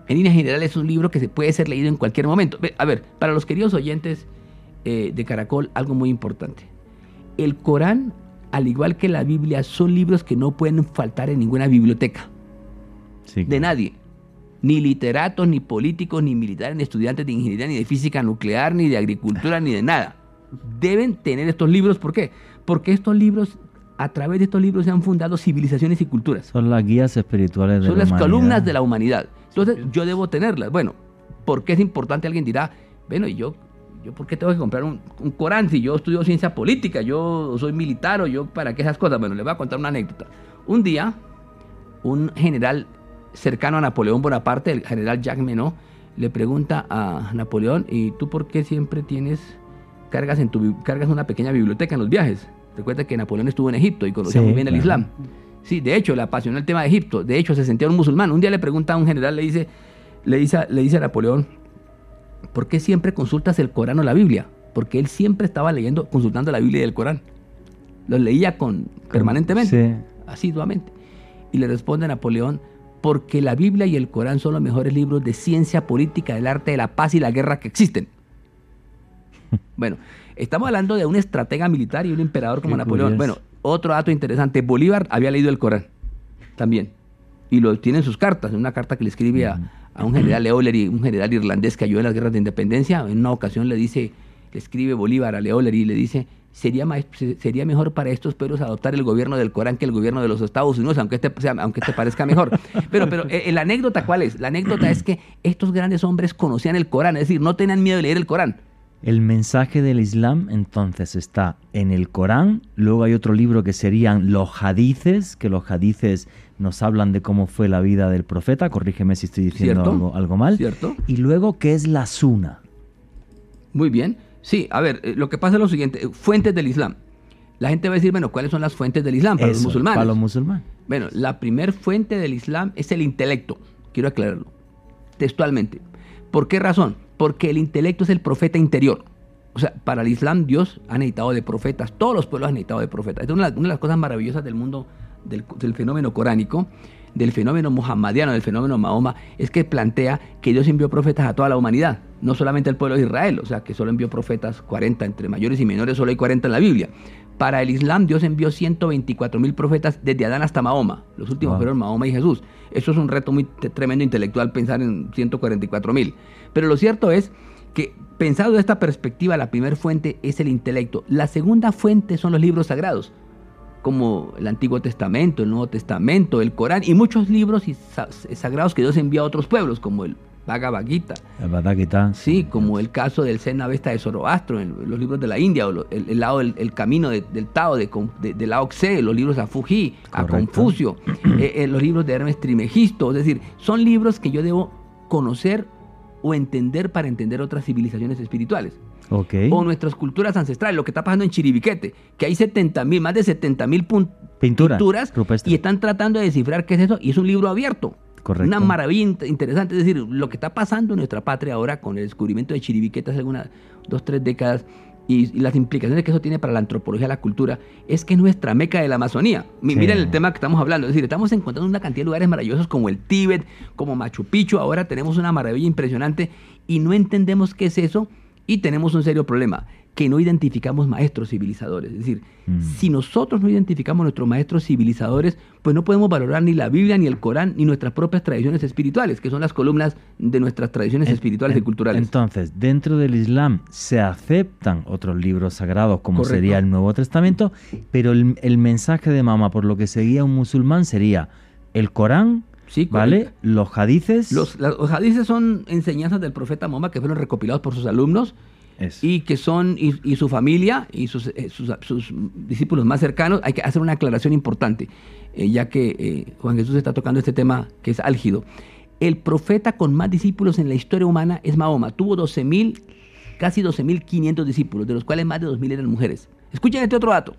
en líneas generales es un libro que se puede ser leído en cualquier momento. A ver, para los queridos oyentes eh, de Caracol, algo muy importante. El Corán, al igual que la Biblia, son libros que no pueden faltar en ninguna biblioteca Sí, de nadie. Ni literatos, ni políticos, ni militares, ni estudiantes de ingeniería, ni de física nuclear, ni de agricultura, ni de nada. Deben tener estos libros. ¿Por qué? Porque estos libros, a través de estos libros, se han fundado civilizaciones y culturas. Son las guías espirituales de Son la las humanidad. columnas de la humanidad. Entonces, yo debo tenerlas. Bueno, ¿por qué es importante? Alguien dirá, bueno, ¿y yo, yo por qué tengo que comprar un, un Corán si yo estudio ciencia política, yo soy militar o yo para qué esas cosas? Bueno, les voy a contar una anécdota. Un día, un general cercano a Napoleón Bonaparte, el general Jacques Menot, le pregunta a Napoleón, ¿y tú por qué siempre tienes cargas en tu cargas una pequeña biblioteca en los viajes? Recuerda que Napoleón estuvo en Egipto y conocía Sí, muy bien el. Islam. Sí, de hecho, le apasionó el tema de Egipto. De hecho, se sentía un musulmán. Un día le pregunta a un general, le dice, le dice, le dice a Napoleón, ¿por qué siempre consultas el Corán o la Biblia? Porque él siempre estaba leyendo, consultando la Biblia y el Corán. Los leía con, permanentemente, Sí. asiduamente. Y le responde Napoleón, porque la Biblia y el Corán son los mejores libros de ciencia política, del arte de la paz y la guerra que existen. Bueno, estamos hablando de un estratega militar y un emperador como Qué Napoleón. curioso. Bueno, otro dato interesante, Bolívar había leído el Corán también. Y lo tiene en sus cartas, en una carta que le escribe a, a un general Leolery, un general irlandés que ayudó en las guerras de independencia. En una ocasión le dice, le escribe Bolívar a Leolery y le dice, sería, se- sería mejor para estos pueblos adoptar el gobierno del Corán que el gobierno de los Estados Unidos, aunque este, sea- aunque este parezca mejor. Pero, pero eh, la anécdota, ¿cuál es? La anécdota es que estos grandes hombres conocían el Corán, es decir, no tenían miedo de leer el Corán. El mensaje del Islam entonces está en el Corán, luego hay otro libro que serían los hadices, que los hadices nos hablan de cómo fue la vida del profeta, corrígeme si estoy diciendo algo mal, ¿Cierto? y luego qué es la suna. Muy bien. Sí, a ver, eh, lo que pasa es lo siguiente, eh, fuentes del Islam. La gente va a decir, bueno, ¿cuáles son las fuentes del Islam para los musulmanes? Para los musulmanes. Bueno, la primer fuente del Islam es el intelecto. Quiero aclararlo. Textualmente. ¿Por qué razón? Porque el intelecto es el profeta interior. O sea, para el Islam Dios ha necesitado de profetas. Todos los pueblos han necesitado de profetas. Esta es una, una de las cosas maravillosas del mundo del, del fenómeno coránico, del fenómeno muhammadiano, del fenómeno Mahoma, es que plantea que Dios envió profetas a toda la humanidad, no solamente al pueblo de Israel, o sea, que solo envió profetas 40, entre mayores y menores solo hay 40 en la Biblia. Para el Islam Dios envió 124 mil profetas desde Adán hasta Mahoma. Los últimos Wow. fueron Mahoma y Jesús. Eso es un reto muy tremendo intelectual pensar en 144 mil. Pero lo cierto es que pensado de esta perspectiva, la primera fuente es el intelecto. La segunda fuente son los libros sagrados, como el Antiguo Testamento, el Nuevo Testamento, el Corán y muchos libros y sa- sagrados que Dios envía a otros pueblos, como el Bhagavad Gita. El Bhagavad Gita. Sí, como el caso del Zen Avesta de Zoroastro, en los libros de la India, o el, el lado del el camino de- del Tao, de, de, de Lao Tse, los libros a Fuji, a. Confucio, eh, eh, los libros de Hermes Trimegisto, es decir, son libros que yo debo conocer o entender para entender otras civilizaciones espirituales. O nuestras culturas ancestrales, lo que está pasando en Chiribiquete, que hay 70 mil, más de 70 mil Pintura pinturas rupestre. y están tratando de descifrar qué es eso y es un libro abierto. Correcto. Una maravilla int- interesante, es decir, lo que está pasando en nuestra patria ahora con el descubrimiento de Chiribiquete hace algunas dos, tres décadas y, las implicaciones que eso tiene para la antropología, la cultura, es que nuestra meca de la Amazonía. Sí. Miren el tema que estamos hablando, es decir, estamos encontrando una cantidad de lugares maravillosos como el Tíbet, como Machu Picchu, ahora tenemos una maravilla impresionante y no entendemos qué es eso y tenemos un serio problema, que no identificamos maestros civilizadores. Es decir, Mm. si nosotros no identificamos nuestros maestros civilizadores, pues no podemos valorar ni la Biblia, ni el Corán, ni nuestras propias tradiciones espirituales, que son las columnas de nuestras tradiciones En- espirituales y culturales. Entonces, dentro del Islam se aceptan otros libros sagrados, como Correcto. sería el Nuevo Testamento, pero el, el mensaje de Mahoma, por lo que seguía un musulmán, sería el Corán, Sí, ¿vale? Los hadices. Los, los hadices son enseñanzas del profeta Mahoma que fueron recopilados por sus alumnos Eso. y que son, y, y su familia y sus, eh, sus, sus discípulos más cercanos, hay que hacer una aclaración importante, eh, ya que eh, Juan Jesús está tocando este tema que es álgido. el profeta con más discípulos en la historia humana es Mahoma. Tuvo 12.000, casi 12.500 discípulos, de los cuales más de 2.000 eran mujeres. Escuchen este otro dato.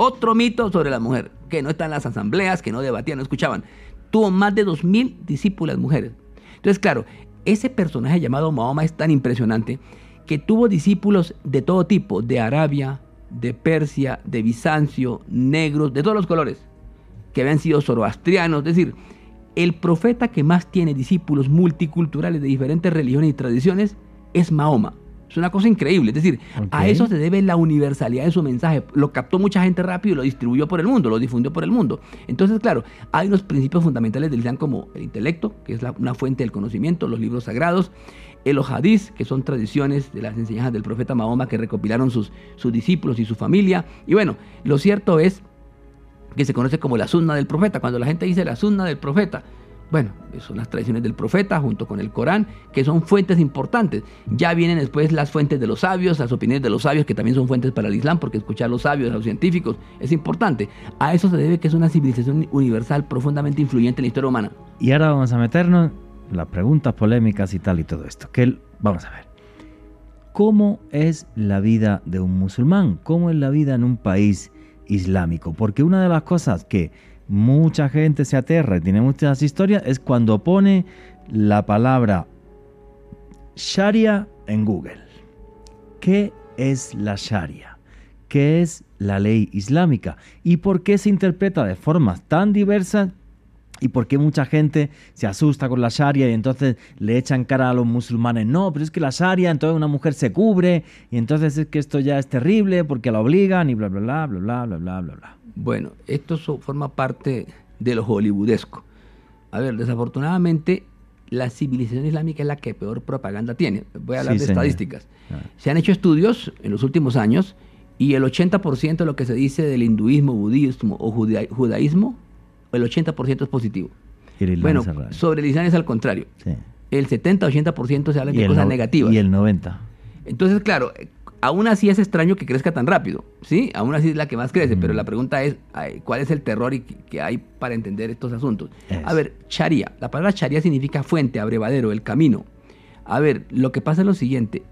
Otro mito sobre la mujer, que no está en las asambleas, que no debatían, no escuchaban. Tuvo más de 2.000 discípulas mujeres. Entonces, claro, ese personaje llamado Mahoma es tan impresionante que tuvo discípulos de todo tipo, de Arabia, de Persia, de Bizancio, negros, de todos los colores, que habían sido zoroastrianos. Es decir, el profeta que más tiene discípulos multiculturales de diferentes religiones y tradiciones es Mahoma. Es una cosa increíble. Es decir, a eso se debe la universalidad de su mensaje. Lo captó mucha gente rápido y lo distribuyó por el mundo, lo difundió por el mundo. Entonces, claro, hay unos principios fundamentales del Islam como el intelecto, que es una fuente del conocimiento, los libros sagrados, el hadís, que son tradiciones de las enseñanzas del profeta Mahoma que recopilaron sus, sus discípulos y su familia. Y bueno, lo cierto es que se conoce como la sunna del profeta. Cuando la gente dice la sunna del profeta, bueno, son las tradiciones del profeta junto con el Corán, que son fuentes importantes. Ya vienen después las fuentes de los sabios, las opiniones de los sabios, que también son fuentes para el Islam, porque escuchar a los sabios, a los científicos, es importante. A eso se debe que es una civilización universal profundamente influyente en la historia humana. Y ahora vamos a meternos en las preguntas polémicas y tal y todo esto. Que vamos a ver. ¿Cómo es la vida de un musulmán? ¿Cómo es la vida en un país islámico? Porque una de las cosas que mucha gente se aterra y tiene muchas historias es cuando pone la palabra Sharia en Google. ¿Qué es la Sharia? ¿Qué es la ley islámica? ¿Y por qué se interpreta de formas tan diversas? ¿Y por qué mucha gente se asusta con la Sharia y entonces le echan cara a los musulmanes? No, pero es que la Sharia, entonces una mujer se cubre y entonces es que esto ya es terrible porque la obligan y bla, bla, bla, bla, bla, bla, bla, bla. Bueno, esto forma parte de lo hollywoodesco. A ver, desafortunadamente, la civilización islámica es la que peor propaganda tiene. Voy a hablar de estadísticas. Se han hecho estudios en los últimos años y el 80% de lo que se dice del hinduismo, budismo o judaísmo, el 80% es positivo. bueno, sobre el Islam es al contrario. El 70-80% se habla de cosas negativas. Y el 90%. Entonces, claro, aún así es extraño que crezca tan rápido, ¿sí? Aún así es la que más crece, pero la pregunta es, ¿cuál es el terror que hay para entender estos asuntos? A ver, Sharia, la palabra Sharia significa fuente, abrevadero, el camino. A ver, lo que pasa es lo siguiente,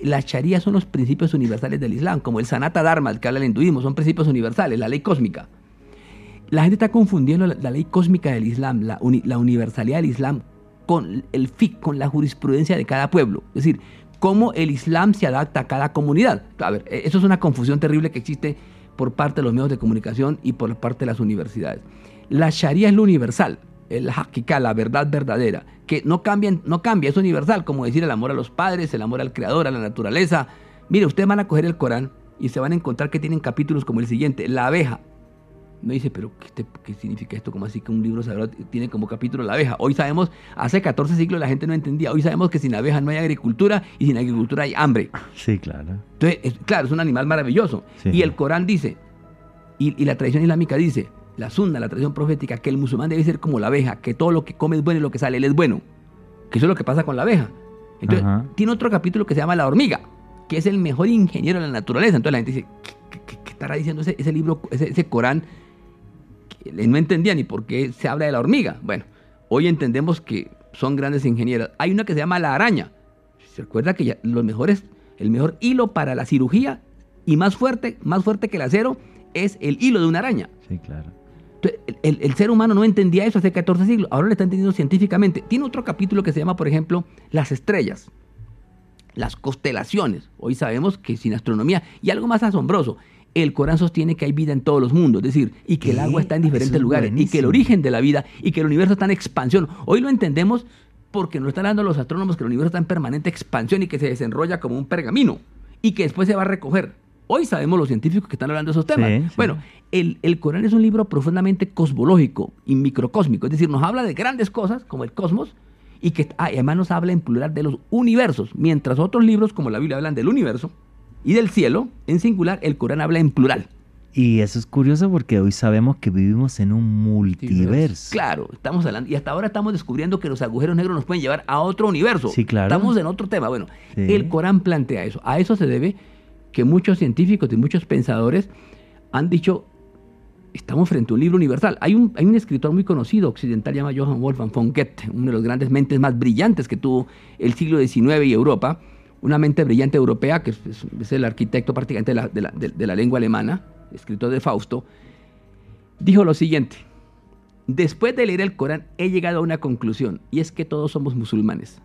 las Sharia son los principios universales del Islam, como el Sanata Dharma, el que habla el hinduismo, son principios universales, la ley cósmica. La gente está confundiendo la, ley cósmica del Islam, la, la universalidad del Islam, con el FIC, con la jurisprudencia de cada pueblo. Es decir, cómo el Islam se adapta a cada comunidad. A ver, e, eso es una confusión terrible que existe por parte de los medios de comunicación y por parte de las universidades. La Sharia es lo universal, el hakika, la verdad verdadera, que no cambia, no cambia, es universal, como decir el amor a los padres, el amor al creador, a la naturaleza. Mire, ustedes van a coger el Corán y se van a encontrar que tienen capítulos como el siguiente, la abeja, me dice, pero ¿qué, significa esto? ¿Cómo así que un libro sagrado tiene como capítulo la abeja? Hoy sabemos, hace 14 siglos la gente no entendía. Hoy sabemos que sin abeja no hay agricultura y sin agricultura hay hambre. Sí, claro. Entonces, claro, es un animal maravilloso. y el Corán dice, y, la tradición islámica dice, la sunna, la tradición profética, que el musulmán debe ser como la abeja, que todo lo que come es bueno y lo que sale él es bueno. Que eso es lo que pasa con la abeja. Entonces, tiene otro capítulo que se llama La hormiga, que es el mejor ingeniero de la naturaleza. Entonces la gente dice, ¿qué, estará diciendo ese, libro, ese, ese Corán? No entendía ni por qué se habla de la hormiga. Bueno, hoy entendemos que son grandes ingenieros. Hay una que se llama la araña. Se recuerda que ya, los mejores, el mejor hilo para la cirugía y más fuerte, más fuerte que el acero, es el hilo de una araña. Sí, claro. el, ser humano no entendía eso hace 14 siglos, ahora lo está entendiendo científicamente. Tiene otro capítulo que se llama, por ejemplo, las estrellas, las constelaciones. Hoy sabemos que sin astronomía, y algo más asombroso, el Corán sostiene que hay vida en todos los mundos, es decir, y que el agua está en diferentes lugares, y que el origen de la vida, y que el universo está en expansión. Hoy lo entendemos porque nos están dando los astrónomos que el universo está en permanente expansión y que se desenrolla como un pergamino, y que después se va a recoger. Hoy sabemos los científicos que están hablando de esos temas. Bueno, el, el, Corán es un libro profundamente cosmológico y microcósmico, es decir, nos habla de grandes cosas como el cosmos y que ah, además nos habla en plural de los universos, mientras otros libros como la Biblia hablan del universo y del cielo, en singular, el Corán habla en plural. Y eso es curioso porque hoy sabemos que vivimos en un multiverso. Claro, estamos hablando, y hasta ahora estamos descubriendo que los agujeros negros nos pueden llevar a otro universo. Sí, claro. Estamos en otro tema. Bueno, el Corán plantea eso. A eso se debe que muchos científicos y muchos pensadores han dicho estamos frente a un libro universal. Hay un, hay un escritor muy conocido occidental llamado Johann Wolfgang von Goethe, uno de los grandes mentes más brillantes que tuvo el siglo XIX y Europa, una mente brillante europea, que es, es el arquitecto prácticamente de la, de, la, de la lengua alemana, escritor de Fausto, dijo lo siguiente, después de leer el Corán he llegado a una conclusión, y es que todos somos musulmanes.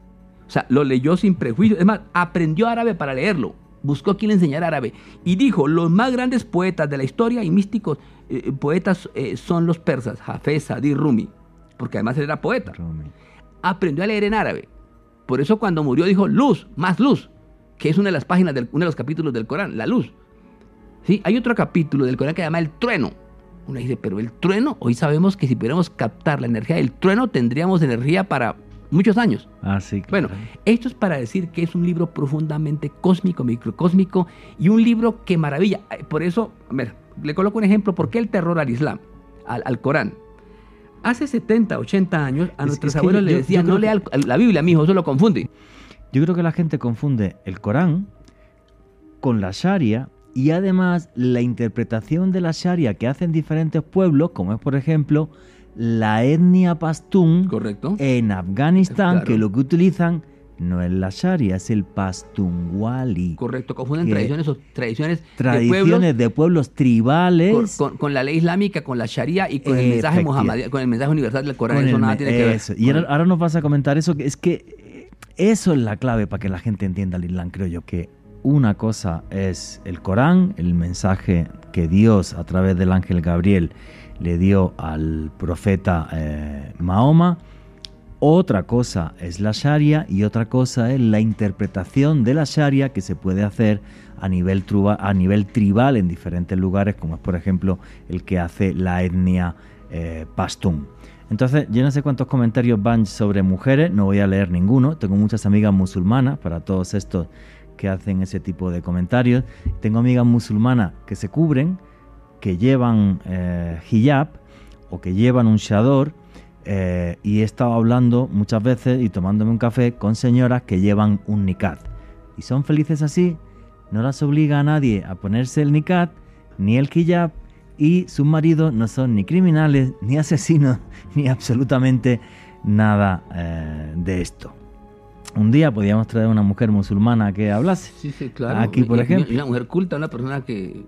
O sea, lo leyó sin prejuicio, es más, aprendió árabe para leerlo, buscó quien le enseñara árabe, y dijo, los más grandes poetas de la historia y místicos eh, poetas eh, son los persas, Hafez, Sadi, Rumi, porque además él era poeta. Rumi. Aprendió a leer en árabe. Por eso cuando murió dijo, luz, más luz, que es una de las páginas, del, uno de los capítulos del Corán, la luz. ¿Sí? Hay otro capítulo del Corán que se llama el trueno. Uno dice, pero el trueno, hoy sabemos que si pudiéramos captar la energía del trueno, tendríamos energía para muchos años. Ah, sí, claro. Bueno, esto es para decir que es un libro profundamente cósmico, microcósmico y un libro que maravilla. Por eso, a ver, le coloco un ejemplo, ¿por qué el terror al Islam, al, Corán? Hace 70, 80 años a nuestros abuelos le decían, no lea la Biblia, mijo, eso lo confunde. Yo creo que la gente confunde el Corán con la Sharia y además la interpretación de la Sharia que hacen diferentes pueblos, como es por ejemplo la etnia pastún Correcto. en Afganistán, que lo que utilizan no es la Sharia, es el Pastunwali. Correcto, confunden tradiciones o tradiciones, tradiciones de, pueblos, tribales. Con, la ley islámica, con la Sharia y con el mensaje con el mensaje universal del Corán. Eso nada tiene que ver. Y ahora, nos vas a comentar eso, que es que eso es la clave para que la gente entienda el Islam, creo yo, que una cosa es el Corán, el mensaje que Dios a través del ángel Gabriel le dio al profeta eh, Mahoma, otra cosa es la Sharia y otra cosa es la interpretación de la Sharia que se puede hacer a nivel, a nivel tribal en diferentes lugares, como es por ejemplo el que hace la etnia eh. Entonces, yo no sé cuántos comentarios van sobre mujeres, no voy a leer ninguno. Tengo muchas amigas musulmanas para todos estos que hacen ese tipo de comentarios. Tengo amigas musulmanas que se cubren, que llevan eh, hijab o que llevan un shador eh, y he estado hablando muchas veces y tomándome un café con señoras que llevan un niqab. Y son felices así, no las obliga a nadie a ponerse el niqab ni el hijab y sus maridos no son ni criminales, ni asesinos, ni absolutamente nada eh, de esto. Un día podíamos traer una mujer musulmana que hablase. Sí, sí, claro. Aquí, por ejemplo. Una mujer culta, una persona que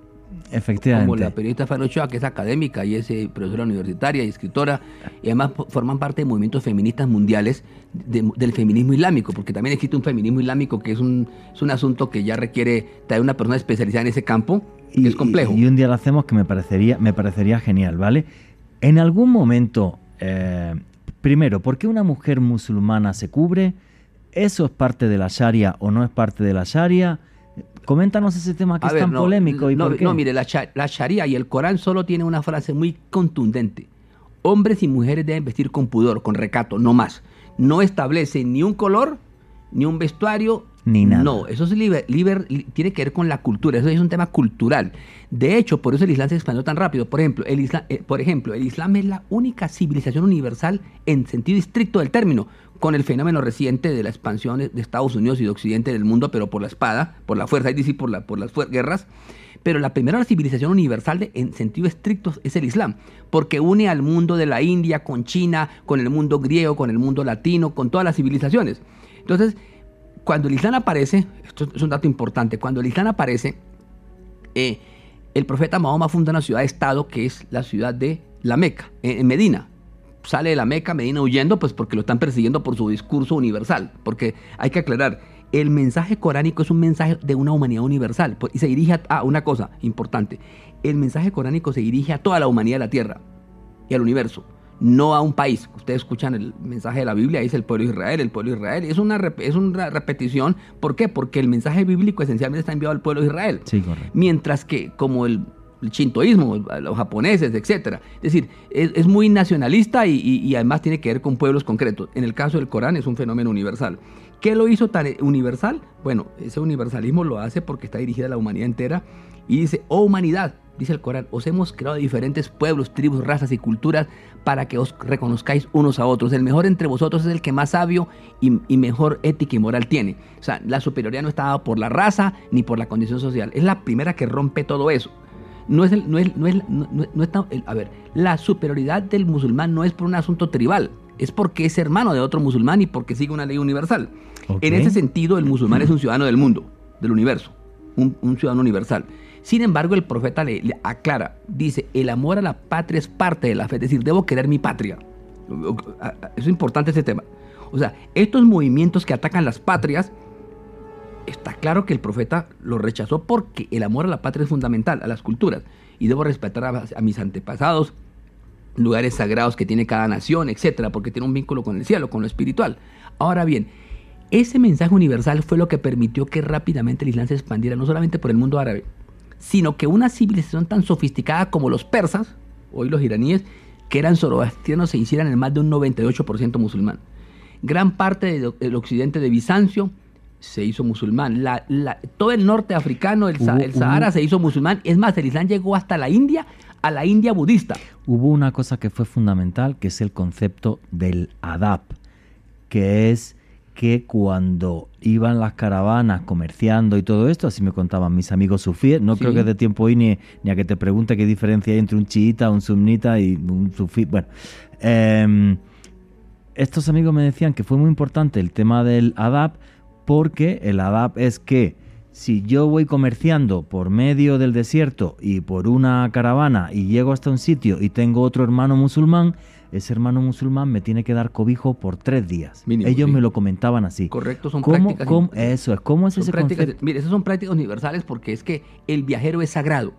Efectivamente. Como la periodista Fanochoa, que es académica y es eh, profesora universitaria y escritora, y además forman parte de movimientos feministas mundiales del feminismo islámico, porque también existe un feminismo islámico que es un, es un asunto que ya requiere traer una persona especializada en ese campo, y es complejo. Y, un día lo hacemos que me parecería, me parecería genial, ¿vale? En algún momento, eh, primero, ¿por qué una mujer musulmana se cubre? ¿Eso es parte de la Sharia o no es parte de la Sharia? Coméntanos ese tema que es tan polémico. ¿y no, por no, mire, la, la Sharia y el Corán solo tiene una frase muy contundente. Hombres y mujeres deben vestir con pudor, con recato, no más. No establece ni un color, ni un vestuario, ni nada. No, eso es liber, tiene que ver con la cultura, eso es un tema cultural. De hecho, por eso el Islam se expandió tan rápido. Por ejemplo, el Islam, eh, por ejemplo, el Islam es la única civilización universal en sentido estricto del término con el fenómeno reciente de la expansión de Estados Unidos y de Occidente del mundo, pero por la espada, por la fuerza, es decir, por, la, por las guerras. Pero la primera civilización universal en sentido estricto es el Islam, porque une al mundo de la India con China, con el mundo griego, con el mundo latino, con todas las civilizaciones. Entonces, cuando el Islam aparece, esto es un dato importante, cuando el Islam aparece, eh, el profeta Mahoma funda una ciudad-estado que es la ciudad de la Meca, en Medina, sale de la Meca, Medina huyendo, pues porque lo están persiguiendo por su discurso universal. Porque hay que aclarar, el mensaje coránico es un mensaje de una humanidad universal pues, y se dirige a, una cosa importante. El mensaje coránico se dirige a toda la humanidad de la tierra y al universo, no a un país. Ustedes escuchan el mensaje de la Biblia, dice el pueblo de Israel, el pueblo de Israel. Es una, es una repetición. ¿Por qué? Porque el mensaje bíblico esencialmente está enviado al pueblo de Israel. Sí, correcto. Mientras que como el el chintoísmo, los japoneses, etcétera. Es decir, es, muy nacionalista y, además tiene que ver con pueblos concretos. En el caso del Corán es un fenómeno universal. ¿Qué lo hizo tan universal? Bueno, ese universalismo lo hace porque está dirigida a la humanidad entera y dice, oh humanidad, dice el Corán, os hemos creado diferentes pueblos, tribus, razas y culturas para que os reconozcáis unos a otros. El mejor entre vosotros es el que más sabio y, y, mejor ética y moral tiene. O sea, la superioridad no está dada por la raza ni por la condición social. Es la primera que rompe todo eso. No es, el, no es, no es, no- no- es tan- el- a ver, la superioridad del musulmán no es por un asunto tribal, es porque es hermano de otro musulmán y porque sigue una ley universal. En ese sentido, el musulmán es un ciudadano del mundo, del universo, un, un ciudadano universal. Sin embargo, el profeta le, le aclara, dice, el amor a la patria es parte de la fe, es decir, debo querer mi patria. Es importante este tema. O sea, estos movimientos que atacan las patrias, está claro que el profeta lo rechazó porque el amor a la patria es fundamental, a las culturas, y debo respetar a, mis antepasados, lugares sagrados que tiene cada nación, etcétera, porque tiene un vínculo con el cielo, con lo espiritual. Ahora bien, ese mensaje universal fue lo que permitió que rápidamente el Islam se expandiera no solamente por el mundo árabe, sino que una civilización tan sofisticada como los persas, hoy los iraníes, que eran zoroastrianos, se hicieran en más de un 98% musulmán. Gran parte de- del occidente de Bizancio se hizo musulmán. La- la- todo el norte africano, el, Hubo- el Sahara, hubo- se hizo musulmán. Es más, el Islam llegó hasta la India, a la India budista. Hubo una cosa que fue fundamental, que es el concepto del adab, que es que cuando iban las caravanas comerciando y todo esto, así me contaban mis amigos sufíes, no Sí. creo que de tiempo hoy ni, ni a que te pregunte qué diferencia hay entre un chiita, un sunnita y un sufí. Bueno, em, estos amigos me decían que fue muy importante el tema del adab, porque el adab es que si yo voy comerciando por medio del desierto y por una caravana y llego hasta un sitio y tengo otro hermano musulmán, ese hermano musulmán me tiene que dar cobijo por tres días. Mínimo, Ellos sí. me lo comentaban así. Correcto, son ¿Cómo- prácticas. cómo- eso es, ¿cómo es son ese prácticas- concepto? Mire, esas son prácticas universales porque es que el viajero es sagrado.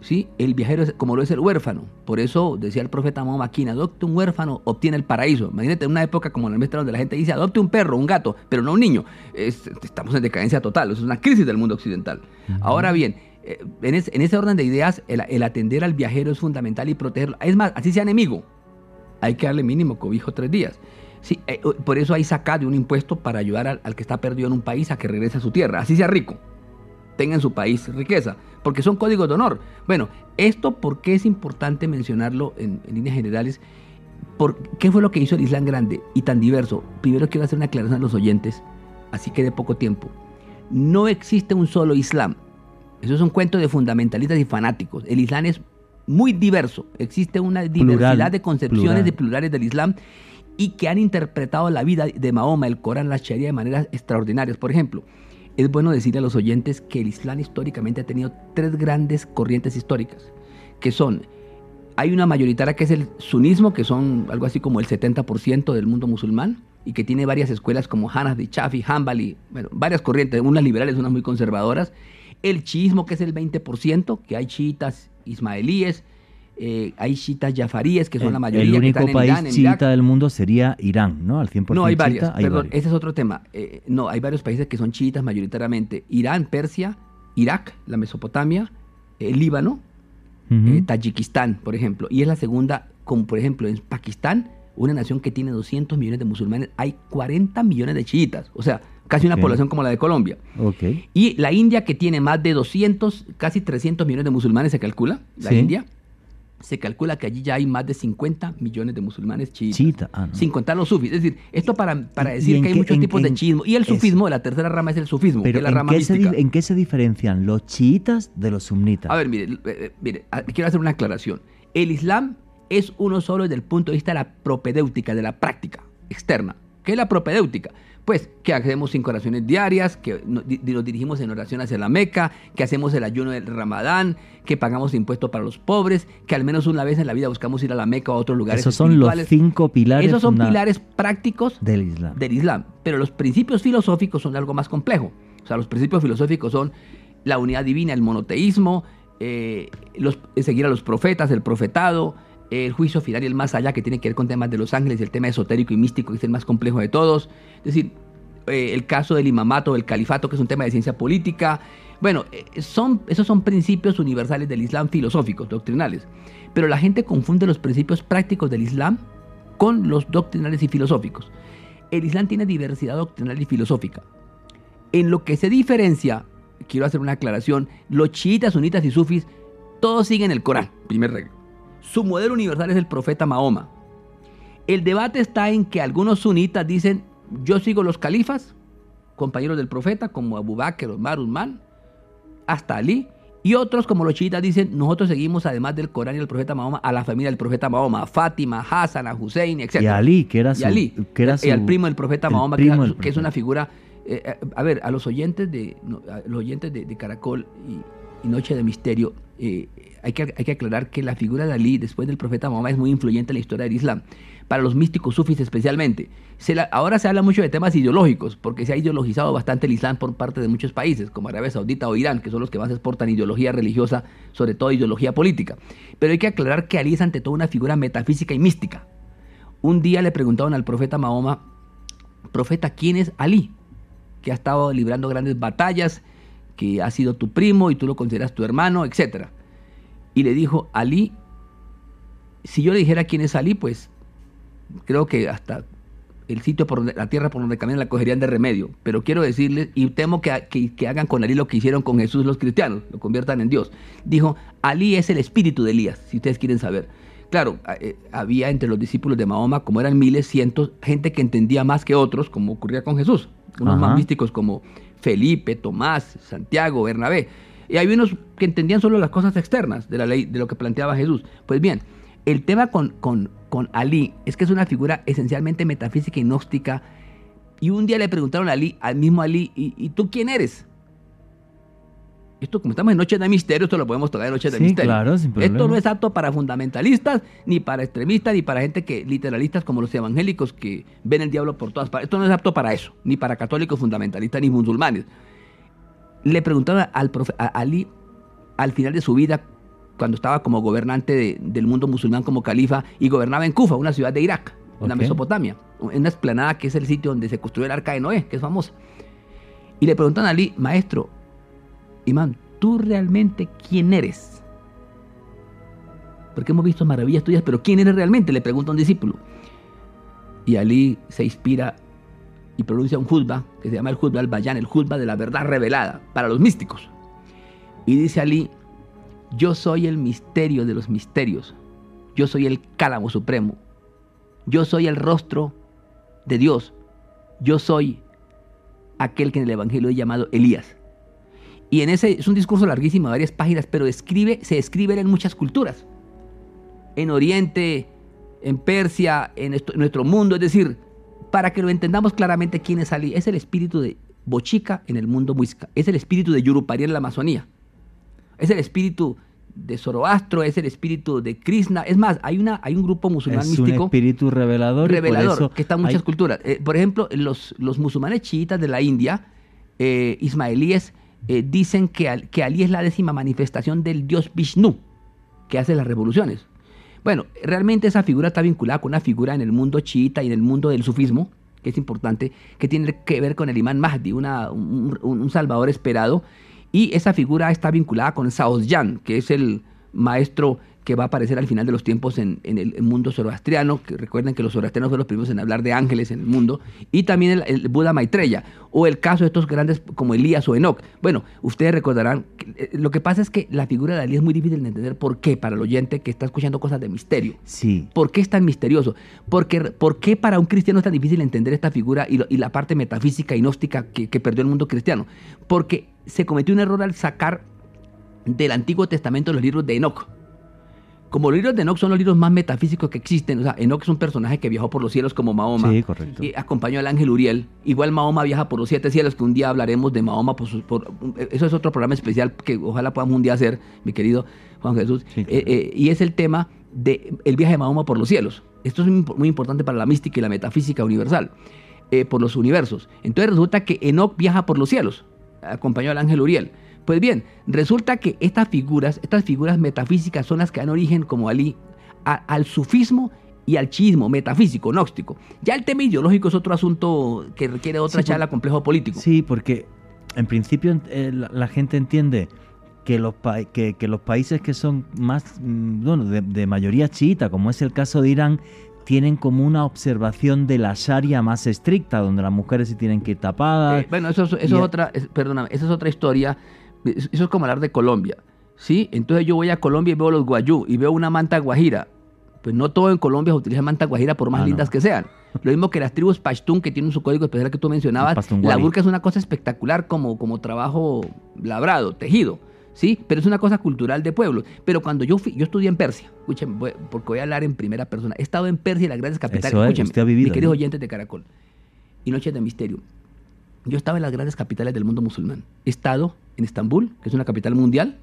¿Sí? El viajero es como lo es el huérfano. Por eso decía el profeta Mahoma aquí, adopte un huérfano, obtiene el paraíso. Imagínate en una época como la nuestra donde la gente dice, adopte un perro, un gato, pero no un niño. Es- estamos en decadencia total, es una crisis del mundo occidental. Ahora bien, eh, en, ese, en ese orden de ideas, el, el atender al viajero es fundamental y protegerlo. Es más, así sea enemigo, hay que darle mínimo cobijo tres días. Sí, eh, por eso hay sacado de un impuesto para ayudar al, al que está perdido en un país a que regrese a su tierra, así sea rico, tenga en su país riqueza, porque son códigos de honor. Bueno, esto por qué es importante mencionarlo en, en líneas generales, por qué fue lo que hizo el Islam grande y tan diverso. Primero quiero hacer una aclaración a los oyentes, así que de poco tiempo. No existe un solo Islam. Eso es un cuento de fundamentalistas y fanáticos. El Islam es muy diverso. Existe una diversidad Plural, de concepciones plural. de plurales del Islam y que han interpretado la vida de Mahoma, el Corán, la Sharia de maneras extraordinarias. Por ejemplo, es bueno decirle a los oyentes que el Islam históricamente ha tenido tres grandes corrientes históricas, que son, hay una mayoritaria que es el sunismo, que son algo así como el 70% del mundo musulmán, y que tiene varias escuelas como Hanafi, Chafi, Hanbali, bueno, varias corrientes, unas liberales, unas muy conservadoras. El chiismo, que es el 20%, que hay chiitas ismaelíes, eh, hay chiitas jafaríes, que son el, la mayoría. el que único están en país en Irak. del mundo sería Irán, ¿no? Al 100% No, hay varios. hay Perdón, varios. ese es otro tema. Eh, no, hay varios países que son chiitas mayoritariamente. Irán, Persia, Irak, la Mesopotamia, el Líbano, eh, Tayikistán, por ejemplo. Y es la segunda, como por ejemplo en Pakistán, una nación que tiene 200 millones de musulmanes, hay 40 millones de chiitas. O sea, casi una población como la de Colombia. Ok. Y la India, que tiene más de 200, casi 300 millones de musulmanes, se calcula, la Sí. India, se calcula que allí ya hay más de 50 millones de musulmanes chiitas. Chiita, ah, no. Sin contar los sufis. Es decir, esto para, para ¿Y- y decir que hay qué- muchos en- tipos de chiismo. Y el eso. sufismo, la tercera rama es el sufismo, que Pero es la ¿en rama qué, se, mística. ¿en qué se diferencian los chiitas de los sunnitas? A ver, mire, eh, eh, mire, quiero hacer una aclaración. El Islam es uno solo desde el punto de vista de la propedéutica, de la práctica externa. ¿Qué es la propedéutica? Pues que hacemos cinco oraciones diarias, que nos dirigimos en oración hacia la Meca, que hacemos el ayuno del Ramadán, que pagamos impuestos para los pobres, que al menos una vez en la vida buscamos ir a la Meca o a otros lugares Esos son los cinco pilares Esos son pilares prácticos del Islam. del Islam. Pero los principios filosóficos son algo más complejo. O sea, los principios filosóficos son la unidad divina, el monoteísmo, eh, los- seguir a los profetas, el profetado, el juicio final y el más allá, que tiene que ver con temas de los ángeles el tema esotérico y místico, que es el más complejo de todos. Es decir, eh, el caso del imamato, el califato, que es un tema de ciencia política. Bueno, eh, esos son principios universales del Islam filosóficos, doctrinales. Pero la gente confunde los principios prácticos del Islam con los doctrinales y filosóficos. El Islam tiene diversidad doctrinal y filosófica. En lo que se diferencia, quiero hacer una aclaración, los chiitas, sunitas y sufis, todos siguen el Corán, primer regla. Su modelo universal es el profeta Mahoma. El debate está en que algunos sunitas dicen, yo sigo los califas, compañeros del profeta, como Abu Bakr, Omar, Usman, hasta Ali, Y otros, como los chiitas, dicen, nosotros seguimos, además del Corán y el profeta Mahoma, a la familia del profeta Mahoma, a Fátima, Hassan, a Hussein, etc. Y a Ali, que era Y su, Ali, que era y al su- primo del profeta el Mahoma, que, es- del que es una figura... eh, eh, a ver, a los oyentes de, no, a los oyentes de, de Caracol y, y Noche de Misterio, eh, hay, que, hay que aclarar que la figura de Ali, después del profeta Mahoma, es muy influyente en la historia del Islam. Para los místicos sufis especialmente. Ahora se habla mucho de temas ideológicos, porque se ha ideologizado bastante el Islam por parte de muchos países, como Arabia Saudita o Irán, que son los que más exportan ideología religiosa, sobre todo ideología política. Pero hay que aclarar que Ali es ante todo una figura metafísica y mística. Un día le preguntaron al profeta Mahoma, profeta, ¿quién es Ali? Que ha estado librando grandes batallas, que ha sido tu primo y tú lo consideras tu hermano, etc. Y le dijo, Ali, si yo le dijera quién es Ali, pues creo que hasta el sitio por donde, la tierra por donde caminan la cogerían de remedio. Pero quiero decirles, y temo que, que- que hagan con Ali lo que hicieron con Jesús los cristianos, lo conviertan en Dios. Dijo, Ali es el espíritu de Elías, si ustedes quieren saber. Claro, eh, había entre los discípulos de Mahoma, como eran miles, cientos, gente que entendía más que otros, como ocurría con Jesús. Unos Ajá. más místicos como Felipe, Tomás, Santiago, Bernabé. Y hay unos que entendían solo las cosas externas de la ley, de lo que planteaba Jesús. Pues bien, el tema con, con, con Ali es que es una figura esencialmente metafísica y gnóstica. Y un día le preguntaron a Ali, al mismo Ali, ¿y, y tú quién eres? Esto, como estamos en Noche de Misterio, esto lo podemos tocar en Noche de Sí, Misterio. claro, sin esto problema. no es apto para fundamentalistas, ni para extremistas, ni para gente que, literalistas como los evangélicos que ven el diablo por todas partes. Esto no es apto para eso, ni para católicos fundamentalistas, ni musulmanes. Le preguntaron al profe- a Ali al final de su vida, cuando estaba como gobernante de- del mundo musulmán como califa y gobernaba en Kufa, una ciudad de Irak, en la. Mesopotamia, en una esplanada que es el sitio donde se construyó el arca de Noé, que es famosa. Y le preguntaron a Ali, maestro, Imán, ¿tú realmente quién eres? Porque hemos visto maravillas tuyas, pero ¿quién eres realmente? Le pregunta un discípulo. Y Ali se inspira y pronuncia un juzba, que se llama el juzba al-Bayan, el juzba de la verdad revelada para los místicos. Y dice Ali, yo soy el misterio de los misterios, yo soy el cálamo supremo, yo soy el rostro de Dios, yo soy aquel que en el Evangelio he llamado Elías. Y en ese es un discurso larguísimo, varias páginas, pero escribe, se escribe en muchas culturas. En Oriente, en Persia, en, esto- en nuestro mundo, es decir, para que lo entendamos claramente quién es Ali, es el espíritu de Bochica en el mundo muisca, es el espíritu de Yurupari en la Amazonía, es el espíritu de Zoroastro, es el espíritu de Krishna. Es más, hay, una, hay un grupo musulmán es un místico espíritu revelador. y por revelador eso que está en muchas hay- culturas. Eh, por ejemplo, los, los musulmanes chiitas de la India, eh, ismaelíes, eh, dicen que, que Ali es la décima manifestación del dios Vishnu, que hace las revoluciones. Bueno, realmente esa figura está vinculada con una figura en el mundo chiita y en el mundo del sufismo, que es importante, que tiene que ver con el imán Mahdi, un, salvador esperado, y esa figura está vinculada con Saosyan, que es el maestro que va a aparecer al final de los tiempos en, en el mundo zoroastriano, que recuerden que los zoroastrianos fueron los primeros en hablar de ángeles en el mundo, y también el, el Buda Maitreya, o el caso de estos grandes como Elías o Enoch. Bueno, ustedes recordarán, que, eh, lo que pasa es que la figura de Ali es muy difícil de entender por qué para el oyente que está escuchando cosas de misterio. Sí, ¿Por qué es tan misterioso? Porque, ¿Por qué para un cristiano es tan difícil entender esta figura y, lo- y la parte metafísica y gnóstica que, que perdió el mundo cristiano? Porque se cometió un error al sacar del Antiguo Testamento los libros de Enoch. Como los libros de Enoch son los libros más metafísicos que existen, o sea, Enoch es un personaje que viajó por los cielos como Mahoma. sí, correcto. Y acompañó al ángel Uriel. Igual Mahoma viaja por los siete cielos, que un día hablaremos de Mahoma. Por sus- por- eso es otro programa especial que ojalá podamos un día hacer, mi querido Juan Jesús. Sí, claro. Eh, eh, y es el tema del viaje de Mahoma por los cielos. Esto es muy importante para la mística y la metafísica universal, eh, por los universos. Entonces resulta que Enoch viaja por los cielos, acompañó al ángel Uriel. Pues bien, resulta que estas figuras, estas figuras metafísicas son las que dan origen, como Ali, a- al sufismo y al chiismo metafísico, gnóstico. Ya el tema ideológico es otro asunto que requiere otra Sí, por- charla complejo político. Sí, porque en principio eh, la, la gente entiende que los, pa- que, que los países que son más, mm, bueno, de, de mayoría chiita, como es el caso de Irán, tienen como una observación de la Sharia más estricta, donde las mujeres sí tienen que ir tapadas. Eh, bueno, eso, es- eso otra, es- perdóname, esa es otra historia. Es- Eso es como hablar de Colombia, ¿sí? Entonces yo voy a Colombia y veo los guayú y veo una manta guajira. Pues no todo en Colombia se utiliza manta guajira por más Ah, no. lindas que sean. Lo mismo que las tribus Pashtun que tienen su código especial que tú mencionabas. La burka es una cosa espectacular como, como trabajo labrado, tejido. ¿sí? Pero es una cosa cultural de pueblo. Pero cuando yo fui, yo estudié en Persia, escúchenme, porque voy a hablar en primera persona. He estado en Persia las grandes capitales, Eso es, escúchenme, usted ha vivido mis queridos oyentes de Caracol y Noches de Misterio. Yo estaba en las grandes capitales del mundo musulmán. He estado en Estambul, que es una capital mundial.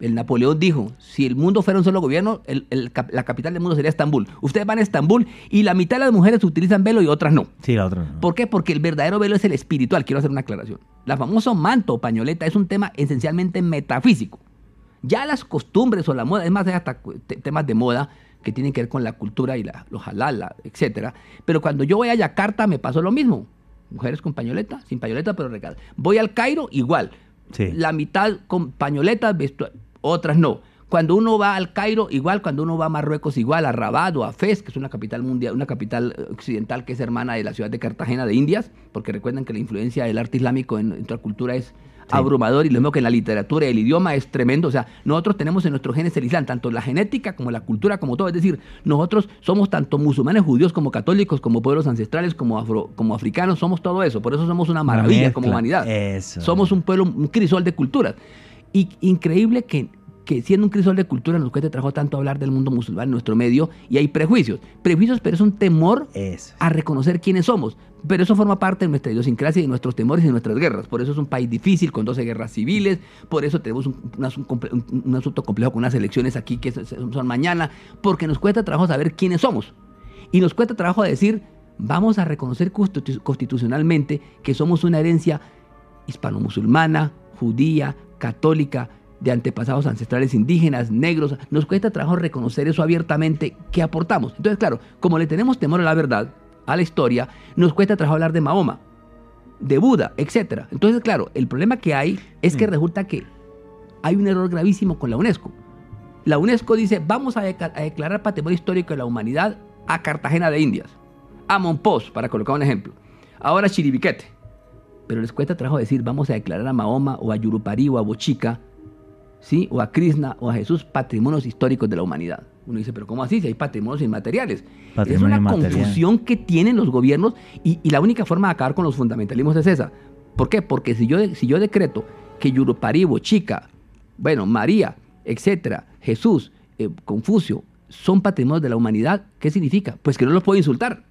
El Napoleón dijo, si el mundo fuera un solo gobierno, el- el la capital del mundo sería Estambul. Ustedes van a Estambul y la mitad de las mujeres utilizan velo y otras no. Sí, la otra no. ¿Por qué? Porque el verdadero velo es el espiritual. Quiero hacer una aclaración. La famoso manto o pañoleta es un tema esencialmente metafísico. Ya las costumbres o la moda, es más, hay hasta temas de moda que tienen que ver con la cultura y la, los halal, la- etcétera. Pero cuando yo voy a Yakarta me pasó lo mismo. Mujeres con pañoleta, sin pañoleta, pero regadas. Voy al Cairo, igual. Sí. La mitad con pañoletas, vestu- otras no. Cuando uno va al Cairo, igual, cuando uno va a Marruecos, igual, a Rabat o a Fez, que es una capital mundial, una capital occidental que es hermana de la ciudad de Cartagena de Indias, porque recuerden que la influencia del arte islámico en nuestra cultura es abrumador y lo mismo que en la literatura y el idioma es tremendo. O sea, nosotros tenemos en nuestros genes el Islam, tanto la genética como la cultura, como todo. Es decir, nosotros somos tanto musulmanes, judíos, como católicos, como pueblos ancestrales, como, afro- como africanos, somos todo eso. Por eso somos una maravilla como humanidad. eso. Somos un pueblo, un crisol de culturas. Y increíble que, que siendo un crisol de culturas nos cueste trabajo tanto hablar del mundo musulmán en nuestro medio y hay prejuicios. Prejuicios, pero es un temor Eso. a reconocer quiénes somos. Pero eso forma parte de nuestra idiosincrasia y de nuestros temores y de nuestras guerras. Por eso es un país difícil, con 12 guerras civiles. Por eso tenemos un, un asunto complejo con unas elecciones aquí que son- mañana. Porque nos cuesta trabajo saber quiénes somos. Y nos cuesta trabajo decir, vamos a reconocer constitu- constitucionalmente que somos una herencia hispano-musulmana, judía, católica, de antepasados ancestrales indígenas, negros. Nos cuesta trabajo reconocer eso abiertamente que aportamos. Entonces, claro, como le tenemos temor a la verdad, a la historia, nos cuesta trabajo hablar de Mahoma, de Buda, etc. Entonces, claro, el problema que hay es que resulta que hay un error gravísimo con la UNESCO. La UNESCO dice, vamos a, deca- a declarar patrimonio histórico de la humanidad a Cartagena de Indias, a Monpós, para colocar un ejemplo. Ahora Chiribiquete. Pero les cuesta trabajo decir, vamos a declarar a Mahoma o a Yurupari o a Bochica, ¿sí? o a Krishna o a Jesús patrimonios históricos de la humanidad. Uno dice, pero ¿cómo así? Si hay patrimonios inmateriales. Patrimonio es una confusión que tienen los gobiernos y, y la única forma de acabar con los fundamentalismos es esa. ¿Por qué? Porque si yo, si yo decreto que Yurupari, Bochica, bueno, María, etcétera, Jesús, eh, Confucio, son patrimonios de la humanidad, ¿qué significa? Pues que no los puedo insultar.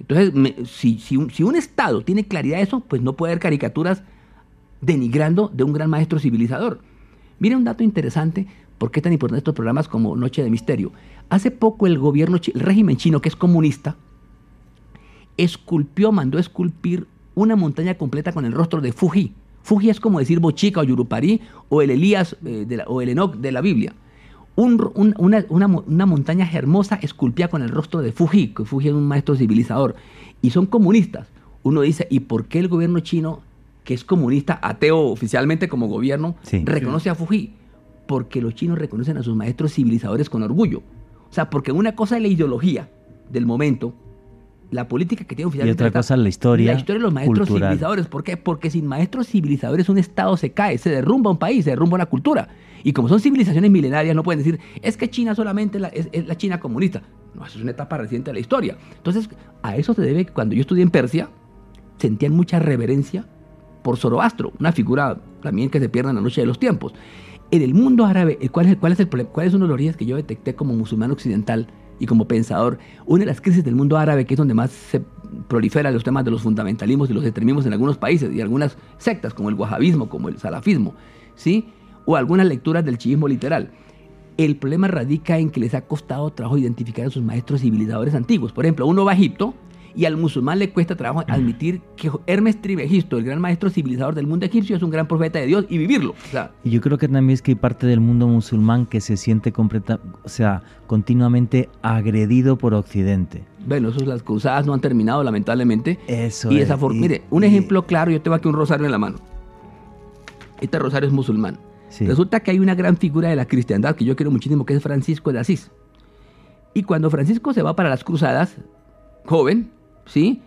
Entonces, me- si, si un, si un Estado tiene claridad de eso, pues no puede haber caricaturas denigrando de un gran maestro civilizador. Mire un dato interesante, ¿por qué tan importante estos programas como Noche de Misterio? Hace poco el gobierno, el régimen chino, que es comunista, esculpió, mandó esculpir una montaña completa con el rostro de Fuji. Fuji es como decir Bochica o Yurupari o el Elías eh, o el Enoch de la Biblia. Una montaña hermosa esculpida con el rostro de Fuji, que Fuji es un maestro civilizador. Y son comunistas. Uno dice, ¿y por qué el gobierno chino, que es comunista, ateo oficialmente como gobierno, Sí. reconoce a Fuji? Porque los chinos reconocen a sus maestros civilizadores con orgullo. O sea, porque una cosa es la ideología del momento, la política que tiene Y oficialmente otra está- cosa es la historia. la historia de los maestros cultural. civilizadores. ¿Por qué? Porque sin maestros civilizadores un Estado se cae, se derrumba un país, se derrumba una cultura. Y como son civilizaciones milenarias, no pueden decir, es que China solamente la- es, es la China comunista. No, eso es una etapa reciente de la historia. Entonces, a eso se debe que cuando yo estudié en Persia, sentían mucha reverencia por Zoroastro, una figura también que se pierde en la noche de los tiempos. En el mundo árabe, eh, ¿cuál es, cuál es el? ¿Cuál es uno de los orígenes que yo detecté como musulmán occidental y como pensador? Una de las crisis del mundo árabe, que es donde más se proliferan los temas de los fundamentalismos y los extremismos en algunos países y algunas sectas, como el wahabismo, como el salafismo, ¿sí? O algunas lecturas del chiismo literal. El problema radica en que les ha costado trabajo identificar a sus maestros civilizadores antiguos. Por ejemplo, uno va a Egipto y al musulmán le cuesta trabajo admitir que Hermes Trimegisto, el gran maestro civilizador del mundo egipcio, es un gran profeta de Dios y vivirlo. O sea, Y yo creo que también es que hay parte del mundo musulmán que se siente completa, o sea, continuamente agredido por Occidente. bueno, eso, las cruzadas no han terminado, lamentablemente. Eso y es, esa y- mire, un y- ejemplo claro, yo tengo aquí un rosario en la mano. Este rosario es musulmán. Sí. Resulta que hay una gran figura de la cristiandad que yo quiero muchísimo, que es Francisco de Asís. Y cuando Francisco se va para las cruzadas, joven, ¿sí?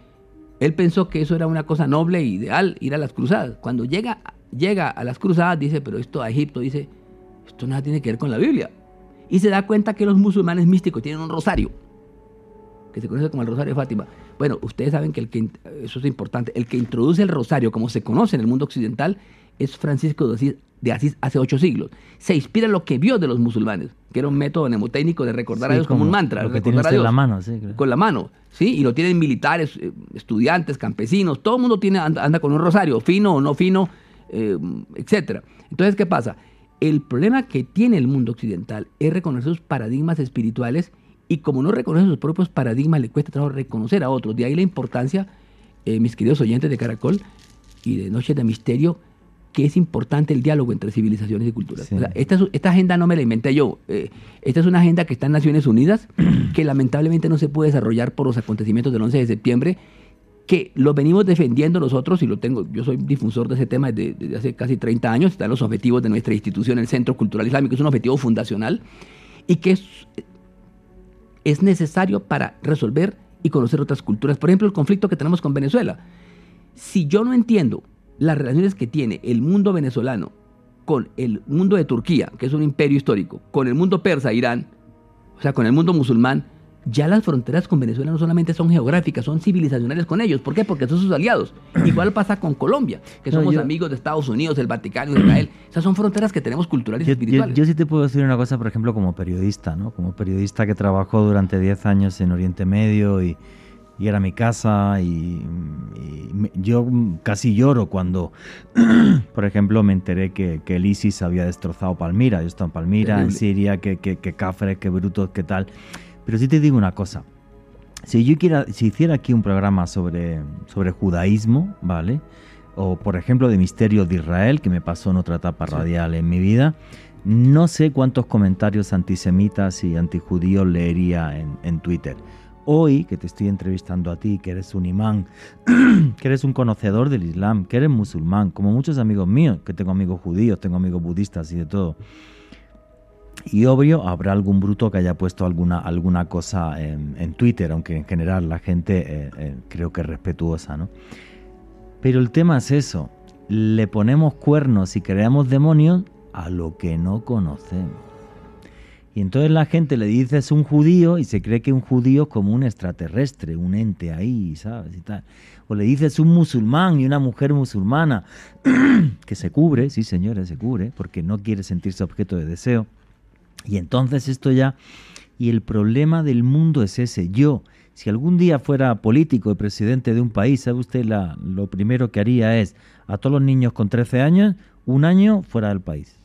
Él pensó que eso era una cosa noble e ideal, ir a las cruzadas. Cuando llega, llega a las cruzadas, dice, pero esto a Egipto, dice, esto nada tiene que ver con la Biblia. Y se da cuenta que los musulmanes místicos tienen un rosario, que se conoce como el rosario de Fátima. Bueno, ustedes saben que el que, eso es importante, el que introduce el rosario, como se conoce en el mundo occidental, es Francisco de Asís, de Asís hace ocho siglos. Se inspira en lo que vio de los musulmanes, que era un método mnemotécnico de recordar a Dios como, como un mantra. lo que recordar a Dios la mano, sí, claro. Con la mano, ¿sí? Y lo tienen militares, eh, estudiantes, campesinos, todo el mundo tiene, anda, anda con un rosario, fino o no fino, eh, etcétera. Entonces, ¿qué pasa? El problema que tiene el mundo occidental es reconocer sus paradigmas espirituales y como no reconoce sus propios paradigmas, le cuesta trabajo reconocer a otros. De ahí la importancia, eh, mis queridos oyentes de Caracol y de Noches de Misterio, que es importante el diálogo entre civilizaciones y culturas. Sí. O sea, esta, es- esta agenda no me la inventé yo. eh, esta es una agenda que está en Naciones Unidas, que lamentablemente no se puede desarrollar por los acontecimientos del 11 de septiembre, que lo venimos defendiendo nosotros y lo tengo, yo soy difusor de ese tema desde, desde hace casi 30 años, están los objetivos de nuestra institución, el Centro Cultural Islámico, es un objetivo fundacional y que es, es necesario para resolver y conocer otras culturas. Por ejemplo, el conflicto que tenemos con Venezuela. Si yo no entiendo las relaciones que tiene el mundo venezolano con el mundo de Turquía, que es un imperio histórico, con el mundo persa, Irán, o sea, con el mundo musulmán, ya las fronteras con Venezuela no solamente son geográficas, son civilizacionales con ellos. ¿Por qué? Porque son sus aliados. Igual pasa con Colombia, que No, somos yo- amigos de Estados Unidos, del Vaticano, Israel. Esas son fronteras que tenemos culturales y yo- espirituales. yo sí te puedo decir una cosa, por ejemplo, como periodista, ¿no? Como periodista que trabajó durante 10 años en Oriente Medio y, y era mi casa y, yo casi lloro cuando, por ejemplo, me enteré que, que el ISIS había destrozado Palmira. Yo estaba en Palmira, en. Siria, que, que, que cafres, que brutos, que tal. Pero sí te digo una cosa. Si yo quiera, si hiciera aquí un programa sobre, sobre judaísmo, ¿vale? O por ejemplo de Misterios de Israel, que me pasó en otra etapa radial en mi vida, no sé cuántos comentarios antisemitas y antijudíos leería en, en Twitter. Hoy, que te estoy entrevistando a ti, que eres un imán, que eres un conocedor del Islam, que eres musulmán, como muchos amigos míos, que tengo amigos judíos, tengo amigos budistas y de todo. Y obvio, habrá algún bruto que haya puesto alguna, alguna cosa en, Twitter, aunque en general la gente eh, eh, creo que es respetuosa, ¿no? Pero el tema es eso, le ponemos cuernos y creamos demonios a lo que no conocemos. Y entonces la gente le dice es un judío y se cree que un judío es como un extraterrestre, un ente ahí, ¿sabes? Y tal. O le dices un musulmán y una mujer musulmana que se cubre, sí señores, se cubre, porque no quiere sentirse objeto de deseo. Y entonces esto ya... Y el problema del mundo es ese. Yo, si algún día fuera político y presidente de un país, ¿sabe usted? La, lo primero que haría es a todos los niños con 13 años, un año fuera del país.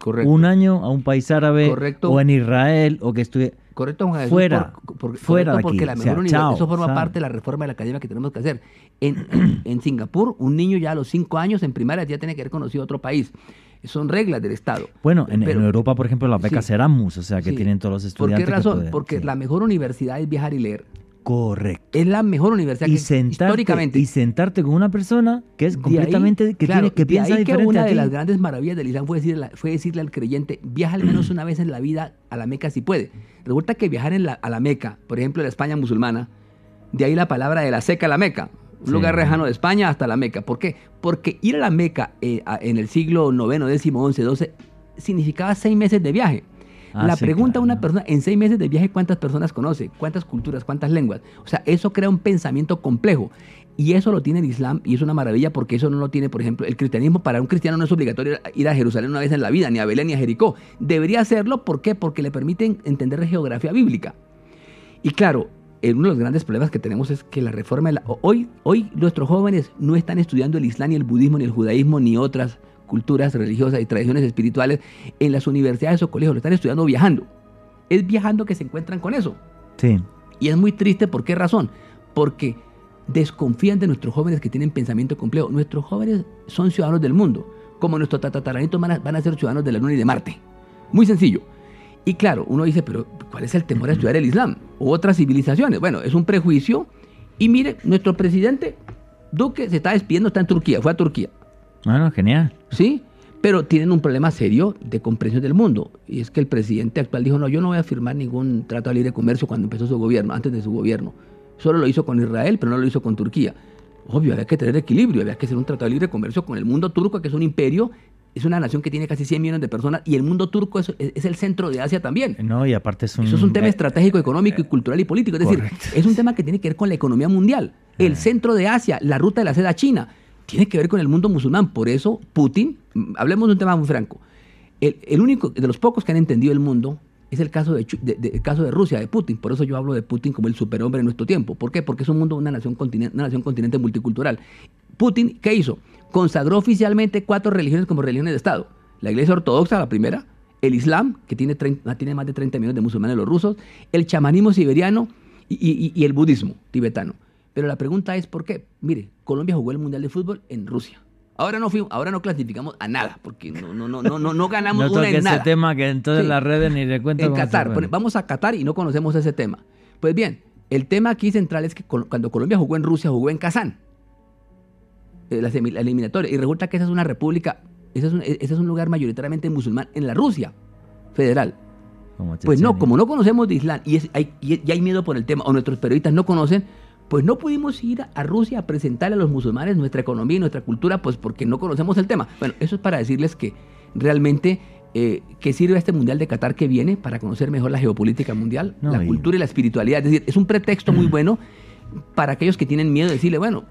Correcto. Un año a un país árabe Correcto. o en Israel o que estuviera... Correcto, Juan Jesús, Fuera, por- por- fuera correcto, porque la o mejor sea, universidad, chao, eso forma ¿sabe? parte de la reforma de la academia que tenemos que hacer. En, en- en Singapur, un niño ya a los cinco años en primaria ya tiene que haber conocido otro país. Son reglas del Estado. Bueno, en, Europa, por ejemplo, las becas Sí. Erasmus, o sea, que Sí. tienen todos los ¿Por estudiantes. qué que razón? Porque sí. la mejor universidad es viajar y leer. Correcto. Es la mejor universidad Y que sentarte, históricamente. y sentarte con una persona que es completamente, que, claro, tiene, que piensa que diferente una a de las grandes maravillas del Islam fue decirle, fue decirle al creyente, viaja al menos una vez en la vida a la Meca si puede. Resulta que viajar en la- a la Meca, por ejemplo, en la España musulmana, de ahí la palabra de la seca a la Meca, un Sí. lugar lejano de España hasta la Meca. ¿Por qué? Porque ir a la Meca eh, a- en el siglo IX, X, XI, XII significaba seis meses de viaje. Ah, la sí, pregunta a una persona, en seis meses de viaje, ¿cuántas personas conoce? ¿Cuántas culturas? ¿Cuántas lenguas? O sea, eso crea un pensamiento complejo. Y eso lo tiene el Islam y es una maravilla porque eso no lo tiene, por ejemplo, el cristianismo. Para un cristiano no es obligatorio ir a Jerusalén una vez en la vida, ni a Belén ni a Jericó. Debería hacerlo, ¿por qué? Porque le permiten entender la geografía bíblica. Y claro, uno de los grandes problemas que tenemos es que la reforma... de la- hoy, hoy nuestros jóvenes no están estudiando el Islam, ni el budismo, ni el judaísmo, ni otras culturas religiosas y tradiciones espirituales en las universidades o colegios. Lo están estudiando viajando. Es viajando que se encuentran con eso. Sí. Y es muy triste, ¿por qué razón? Porque desconfían de nuestros jóvenes que tienen pensamiento complejo. Nuestros jóvenes son ciudadanos del mundo, como nuestros tatataranitos van a, van a ser ciudadanos de la Luna y de Marte. Muy sencillo. Y claro, uno dice, pero ¿cuál es el temor a estudiar el Islam? O otras civilizaciones. Bueno, es un prejuicio. Y mire, nuestro presidente Duque se está despidiendo, está en Turquía, fue a Turquía. Bueno, genial. ¿Sí? Pero tienen un problema serio de comprensión del mundo. Y es que el presidente actual dijo, no, yo no voy a firmar ningún tratado de libre comercio cuando empezó su gobierno, antes de su gobierno. Solo lo hizo con Israel, pero no lo hizo con Turquía. Obvio, había que tener equilibrio, había que hacer un tratado de libre comercio con el mundo turco, que es un imperio, es una nación que tiene casi 100 millones de personas, y el mundo turco es, es el centro de Asia también. No, y aparte es un... Eso es un tema eh, estratégico, económico y cultural y político. Es decir, es un tema que tiene que ver con la economía mundial. El Ah. centro de Asia, la ruta de la seda china, tiene que ver con el mundo musulmán. Por eso Putin, mm, hablemos de un tema muy franco, el, único de los pocos que han entendido el mundo es el caso de, el caso de Rusia, de Putin. Por eso yo hablo de Putin como el superhombre de nuestro tiempo. ¿Por qué? Porque es un mundo, una nación, continente, una nación multicultural. Putin, ¿qué hizo? Consagró oficialmente cuatro religiones como religiones de Estado. La iglesia ortodoxa, la primera, el Islam, que tiene, 30 tiene más de 30 millones de musulmanes los rusos, el chamanismo siberiano y el budismo tibetano. Pero la pregunta es ¿por qué? Mire, Colombia jugó el Mundial de Fútbol en Rusia. Ahora no, fuimos, ahora no clasificamos a nada, porque no, no, no, no, no, no ganamos No una en nada. ese tema que entonces Sí. las redes ni le cuento En Qatar. Vamos a Qatar y no conocemos ese tema. Pues bien, el tema aquí central es que cuando Colombia jugó en Rusia, jugó en Kazán. Eh, La, eliminatoria. Y resulta que esa es una república, ese es un, ese es un lugar mayoritariamente musulmán en la Rusia federal. Como Pues no, como no conocemos de Islam y, es- hay, y y hay miedo por el tema, o nuestros periodistas no conocen, pues no pudimos ir a, Rusia a presentarle a los musulmanes nuestra economía y nuestra cultura, pues porque no conocemos el tema. Bueno, eso es para decirles que realmente eh, que sirve este Mundial de Qatar que viene para conocer mejor la geopolítica mundial, No, la y- cultura y la espiritualidad. Es decir, es un pretexto muy bueno para aquellos que tienen miedo de decirle, bueno,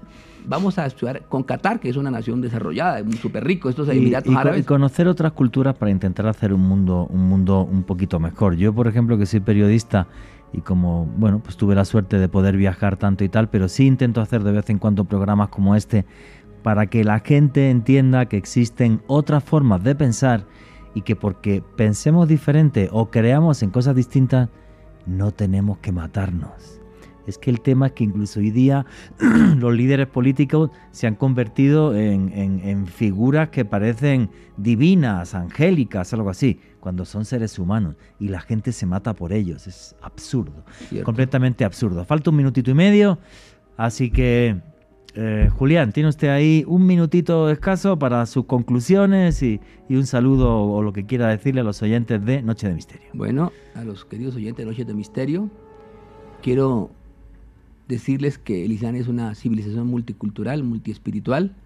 vamos a estudiar con Qatar, que es una nación desarrollada, súper rico, estos Emiratos y, Árabes. y conocer otras culturas para intentar hacer un mundo, un mundo un poquito mejor. Yo, por ejemplo, que soy periodista y como, bueno, pues tuve la suerte de poder viajar tanto y tal, pero sí intento hacer de vez en cuando programas como este para que la gente entienda que existen otras formas de pensar y que porque pensemos diferente o creamos en cosas distintas, no tenemos que matarnos. Es que el tema es que incluso hoy día los líderes políticos se han convertido en, en- en figuras que parecen divinas, angélicas, algo así, cuando son seres humanos y la gente se mata por ellos. Es absurdo, Cierto. completamente absurdo. Falta un minutito y medio, así que eh, Julián, tiene usted ahí un minutito escaso para sus conclusiones y, y un saludo o lo que quiera decirle a los oyentes de Noche de Misterio. Bueno, a los queridos oyentes de Noches de Misterio, quiero decirles que el Islam es una civilización multicultural, multiespiritual,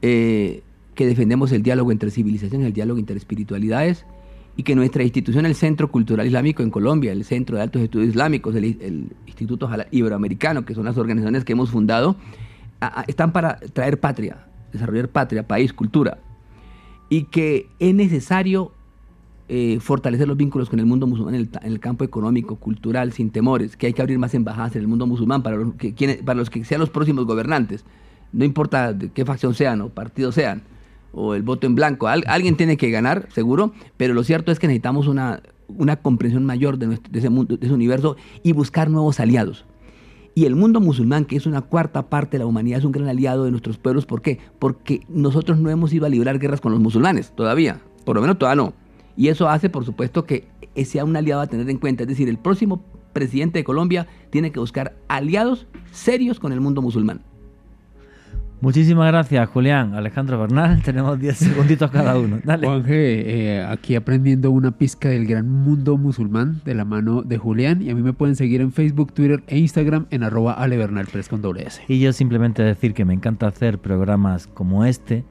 eh, que defendemos el diálogo entre civilizaciones, el diálogo interespiritualidades, y que nuestra institución, el Centro Cultural Islámico en Colombia, el Centro de Altos Estudios Islámicos, el, Instituto Iberoamericano, que son las organizaciones que hemos fundado, están para traer patria, desarrollar patria, país, cultura, y que es necesario eh, fortalecer los vínculos con el mundo musulmán en el, campo económico, cultural, sin temores, que hay que abrir más embajadas en el mundo musulmán para los que, para los que sean los próximos gobernantes, no importa de qué facción sean o partido sean, o el voto en blanco, Al- alguien tiene que ganar, seguro, pero lo cierto es que necesitamos una, una comprensión mayor de, nuestro- ese mundo, de ese universo y buscar nuevos aliados. Y el mundo musulmán, que es una cuarta parte de la humanidad, es un gran aliado de nuestros pueblos. ¿Por qué? Porque nosotros no hemos ido a librar guerras con los musulmanes, todavía. Por lo menos todavía no. Y eso hace, por supuesto, que sea un aliado a tener en cuenta. Es decir, el próximo presidente de Colombia tiene que buscar aliados serios con el mundo musulmán. Muchísimas gracias, Julián. Alejandro Bernal, tenemos 10 segunditos cada uno. Dale. Juanje, eh, aquí aprendiendo una pizca del gran mundo musulmán de la mano de Julián. Y a mí me pueden seguir en Facebook, Twitter e Instagram en arroba alebernal3 con doble S. Y yo simplemente decir que me encanta hacer programas como este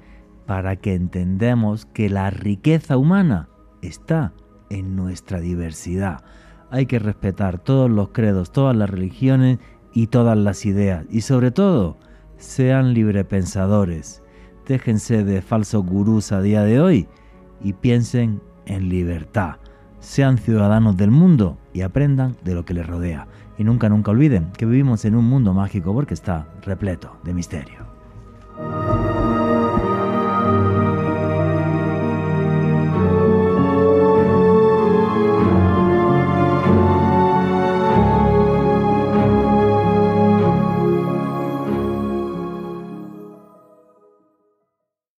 para que entendamos que la riqueza humana está en nuestra diversidad. Hay que respetar todos los credos, todas las religiones y todas las ideas. Y sobre todo, sean librepensadores. Déjense de falsos gurús a día de hoy y piensen en libertad. Sean ciudadanos del mundo y aprendan de lo que les rodea. Y nunca, nunca olviden que vivimos en un mundo mágico porque está repleto de misterio.